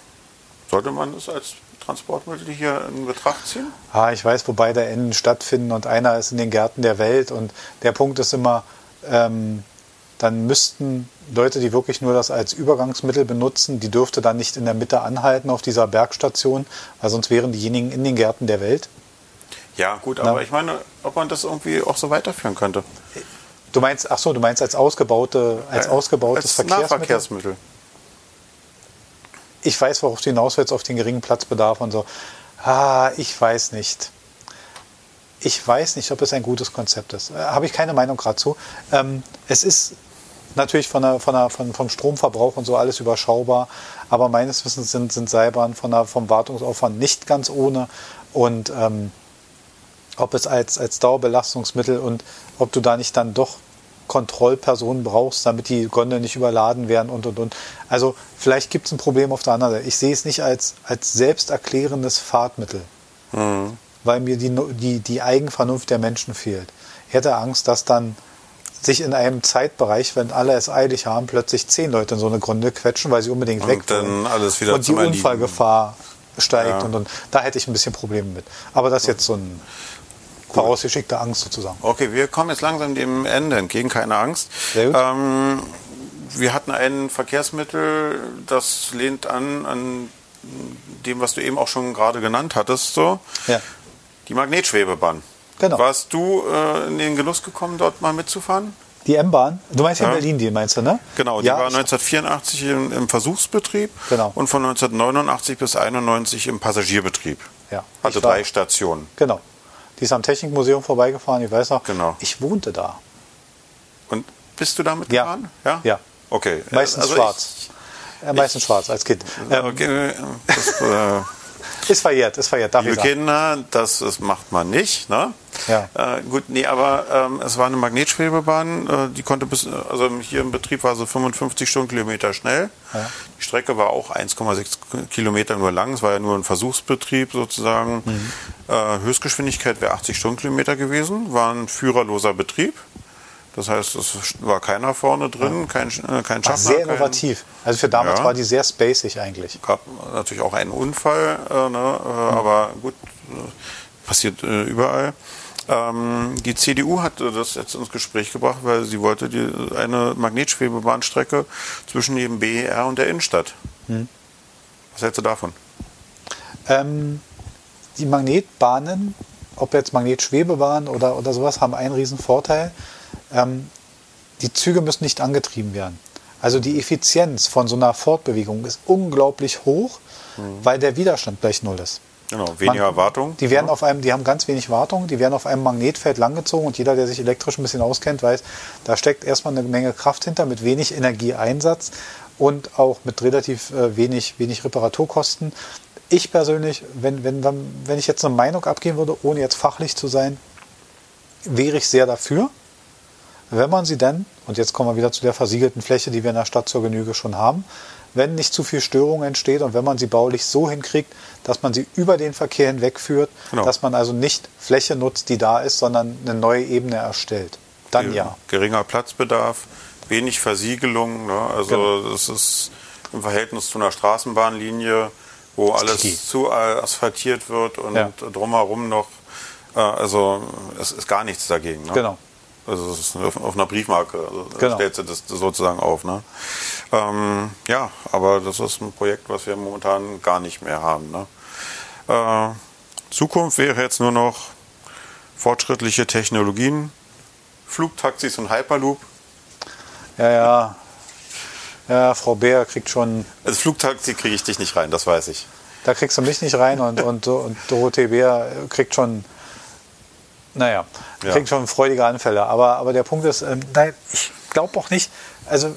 sollte man das als Transportmittel hier in Betracht ziehen? Ah, ich weiß, wo beide Enden stattfinden und einer ist in den Gärten der Welt und der Punkt ist immer, ähm, dann müssten Leute, die wirklich nur das als Übergangsmittel benutzen, die dürfte dann nicht in der Mitte anhalten auf dieser Bergstation, weil sonst wären diejenigen in den Gärten der Welt. Ja, gut, aber Na? ich meine, ob man das irgendwie auch so weiterführen könnte. Du meinst, ach so, du meinst als ausgebaute, als ausgebautes als Verkehrsmittel? Nahverkehrsmittel ich weiß, worauf du hinaus willst, auf den geringen Platzbedarf und so. Ah, ich weiß nicht. Ich weiß nicht, ob es ein gutes Konzept ist. Äh, habe ich keine Meinung gerade zu. Ähm, es ist natürlich von der, von der, von, vom Stromverbrauch und so alles überschaubar, aber meines Wissens sind, sind Seilbahnen von der, vom Wartungsaufwand nicht ganz ohne. Und ähm, ob es als, als Dauerbelastungsmittel und ob du da nicht dann doch Kontrollpersonen brauchst, damit die Gondeln nicht überladen werden und und und. Also vielleicht gibt es ein Problem auf der anderen Seite. Ich sehe es nicht als, als selbsterklärendes Fahrtmittel, mhm. weil mir die, die, die Eigenvernunft der Menschen fehlt. Ich hätte Angst, dass dann sich in einem Zeitbereich, wenn alle es eilig haben, plötzlich zehn Leute in so eine Gründe quetschen, weil sie unbedingt und weg wollen. Und die Unfallgefahr steigt ja. und, und da hätte ich ein bisschen Probleme mit. Aber das ist jetzt so ein vorausgeschickte Angst sozusagen. Okay, wir kommen jetzt langsam dem Ende entgegen, keine Angst. Ähm, wir hatten ein Verkehrsmittel, das lehnt an an dem, was du eben auch schon gerade genannt hattest, so. Ja. Die Magnetschwebebahn. Genau. Warst du äh, in den Genuss gekommen, dort mal mitzufahren? Die M-Bahn? Du meinst ja in Berlin, die meinst du, ne? Genau, die ja, war 1984 im, im, Versuchsbetrieb genau. und von 1989 bis 1991 im Passagierbetrieb. Ja. Hatte drei Stationen. Genau. Die ist am Technikmuseum vorbeigefahren, ich weiß noch. Genau. Ich wohnte da. Und bist du damit gefahren? Ja. Ja. Okay. Meistens also schwarz. Ich, äh, meistens ich, schwarz als Kind. Ähm, okay. Das, äh, ist verjährt, ist verjährt. Darf Liebe Kinder, das, das macht man nicht. Ne? Ja. Äh, gut, nee, aber ähm, es war eine Magnetschwebebahn, äh, die konnte bis, also hier im Betrieb war so 55 Stundenkilometer schnell. Ja. Die Strecke war auch 1,6 Kilometer nur lang, es war ja nur ein Versuchsbetrieb sozusagen. Mhm. Äh, Höchstgeschwindigkeit wäre 80 Stundenkilometer gewesen, war ein führerloser Betrieb. Das heißt, es war keiner vorne drin, kein, äh, kein Schaffner. Sehr innovativ. Also für damals ja. war die sehr spacig eigentlich. Gab natürlich auch einen Unfall, äh, ne, äh, mhm. aber gut, äh, passiert äh, überall. Ähm, die CDU hat das jetzt ins Gespräch gebracht, weil sie wollte die, eine Magnetschwebebahnstrecke zwischen dem BER und der Innenstadt. Mhm. Was hältst du davon? Ähm, die Magnetbahnen, ob jetzt Magnetschwebebahn oder, oder sowas, haben einen riesen Vorteil ähm, die Züge müssen nicht angetrieben werden. Also die Effizienz von so einer Fortbewegung ist unglaublich hoch, mhm. weil der Widerstand gleich null ist. Genau, weniger Man, Wartung. Die werden ja. auf einem, die haben ganz wenig Wartung, die werden auf einem Magnetfeld langgezogen und jeder, der sich elektrisch ein bisschen auskennt, weiß, da steckt erstmal eine Menge Kraft hinter mit wenig Energieeinsatz und auch mit relativ äh, wenig, wenig Reparaturkosten. Ich persönlich, wenn, wenn, wenn ich jetzt eine Meinung abgeben würde, ohne jetzt fachlich zu sein, wäre ich sehr dafür, wenn man sie denn, und jetzt kommen wir wieder zu der versiegelten Fläche, die wir in der Stadt zur Genüge schon haben, wenn nicht zu viel Störung entsteht und wenn man sie baulich so hinkriegt, dass man sie über den Verkehr hinwegführt, genau. dass man also nicht Fläche nutzt, die da ist, sondern eine neue Ebene erstellt. Dann ja. Geringer Platzbedarf, wenig Versiegelung. Ne? Also genau. das ist im Verhältnis zu einer Straßenbahnlinie, wo alles zu asphaltiert wird und ja. drumherum noch, äh, also es ist gar nichts dagegen. Ne? Genau. Also es ist auf einer Briefmarke, also genau. stellt sie das sozusagen auf. Ne? Ähm, ja, aber das ist ein Projekt, was wir momentan gar nicht mehr haben. Ne? Äh, Zukunft wäre jetzt nur noch fortschrittliche Technologien, Flugtaxis und Hyperloop. Ja, ja. Ja, Frau Bär kriegt schon. Als Flugtaxi kriege ich dich nicht rein, das weiß ich. Da kriegst du mich nicht rein und, und, und Dorothee Bär kriegt schon naja, ja. kriegt schon freudige Anfälle. Aber, aber der Punkt ist, ähm, nein, ich glaube auch nicht, also,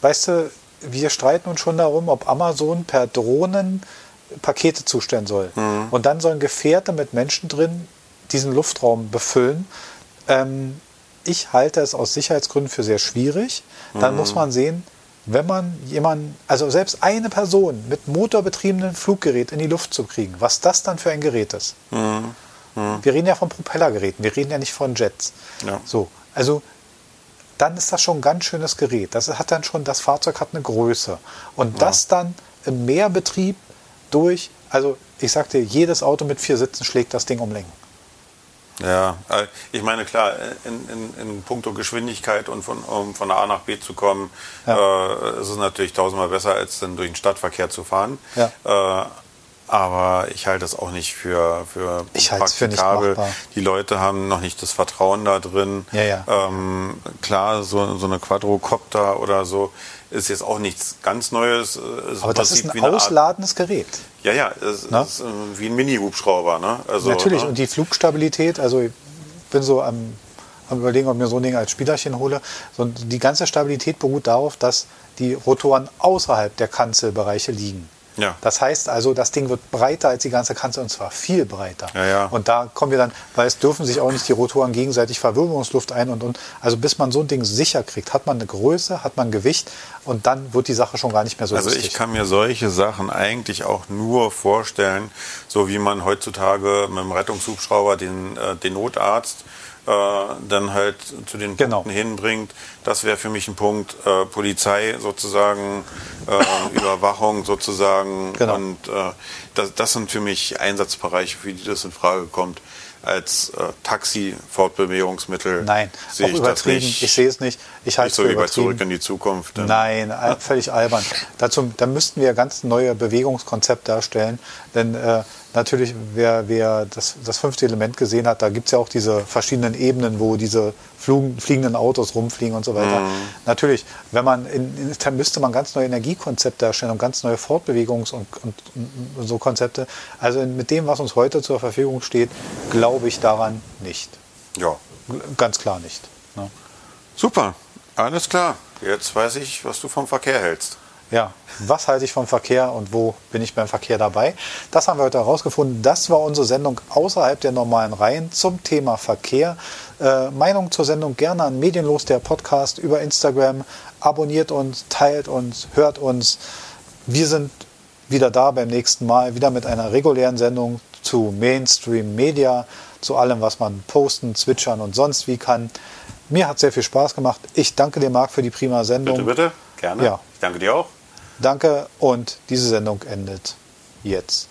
weißt du, wir streiten uns schon darum, ob Amazon per Drohnen Pakete zustellen soll. Mhm. Und dann sollen Gefährte mit Menschen drin diesen Luftraum befüllen. Ähm, ich halte es aus Sicherheitsgründen für sehr schwierig. Dann mhm. muss man sehen, wenn man jemanden, also selbst eine Person mit motorbetriebenem Fluggerät in die Luft zu kriegen, was das dann für ein Gerät ist. Mhm. Mhm. Wir reden ja von Propellergeräten, wir reden ja nicht von Jets. Ja. So, also dann ist das schon ein ganz schönes Gerät. Das hat dann schon, das Fahrzeug hat eine Größe. Und ja. das dann im Mehrbetrieb durch, also ich sagte, jedes Auto mit vier Sitzen schlägt das Ding um Längen. Ja, äh, ich meine, klar, in, in, in puncto Geschwindigkeit und von, um von A nach B zu kommen, ja. äh, ist es natürlich tausendmal besser, als dann durch den Stadtverkehr zu fahren. Ja. Äh, aber ich halte es auch nicht für, für ich praktikabel. Für die Leute haben noch nicht das Vertrauen da drin. Ja, ja. Ähm, klar, so, so eine Quadrocopter oder so ist jetzt auch nichts ganz Neues. Es aber das ist ein ausladendes Gerät. Ja, ja, es ist wie ein Mini-Hubschrauber. Ne? Also, Natürlich, ne? und die Flugstabilität, also ich bin so am, am überlegen, ob ich mir so ein Ding als Spielerchen hole. So, die ganze Stabilität beruht darauf, dass die Rotoren außerhalb der Kanzelbereiche liegen. Ja. Das heißt also, das Ding wird breiter als die ganze Kanzel und zwar viel breiter. Ja, ja. Und da kommen wir dann, weil es dürfen sich auch nicht die Rotoren gegenseitig Verwirbelungsluft ein und, und. Also bis man so ein Ding sicher kriegt, hat man eine Größe, hat man Gewicht und dann wird die Sache schon gar nicht mehr so Also lustig. ich kann mir solche Sachen eigentlich auch nur vorstellen, so wie man heutzutage mit dem Rettungshubschrauber den, äh, den Notarzt äh, dann halt zu den genau. Punkten hinbringt. Das wäre für mich ein Punkt. Äh, Polizei sozusagen, äh, Überwachung sozusagen. Genau. Und äh, das, das sind für mich Einsatzbereiche, für die das in Frage kommt als äh, Taxi-Fortbewegungsmittel. Nein, sehe auch ich übertrieben. Das nicht, ich sehe es nicht. Ich halte nicht so wie bei Zurück in die Zukunft. Nein, völlig albern. Dazu, da müssten wir ganz neue Bewegungskonzepte erstellen, denn äh, natürlich, wer, wer das, das fünfte Element gesehen hat, da gibt es ja auch diese verschiedenen Ebenen, wo diese Flug, fliegenden Autos rumfliegen und so weiter. Mhm. Natürlich, wenn man in, in, da müsste man ganz neue Energiekonzepte erstellen und ganz neue Fortbewegungs- und, und, und, so Konzepte. Also mit dem, was uns heute zur Verfügung steht, glaube ich daran nicht. Ja. Ganz klar nicht. Ne? Super, alles klar. Jetzt weiß ich, was du vom Verkehr hältst. Ja, was halte ich vom Verkehr und wo bin ich beim Verkehr dabei? Das haben wir heute herausgefunden. Das war unsere Sendung außerhalb der normalen Reihen zum Thema Verkehr. Äh, Meinung zur Sendung gerne an Medienlos, der Podcast über Instagram. Abonniert uns, teilt uns, hört uns. Wir sind wieder da beim nächsten Mal, wieder mit einer regulären Sendung zu Mainstream Media, zu allem, was man posten, zwitschern und sonst wie kann. Mir hat sehr viel Spaß gemacht. Ich danke dir, Marc, für die prima Sendung. Bitte, bitte. Gerne. Ja. Ich danke dir auch. Danke und diese Sendung endet jetzt.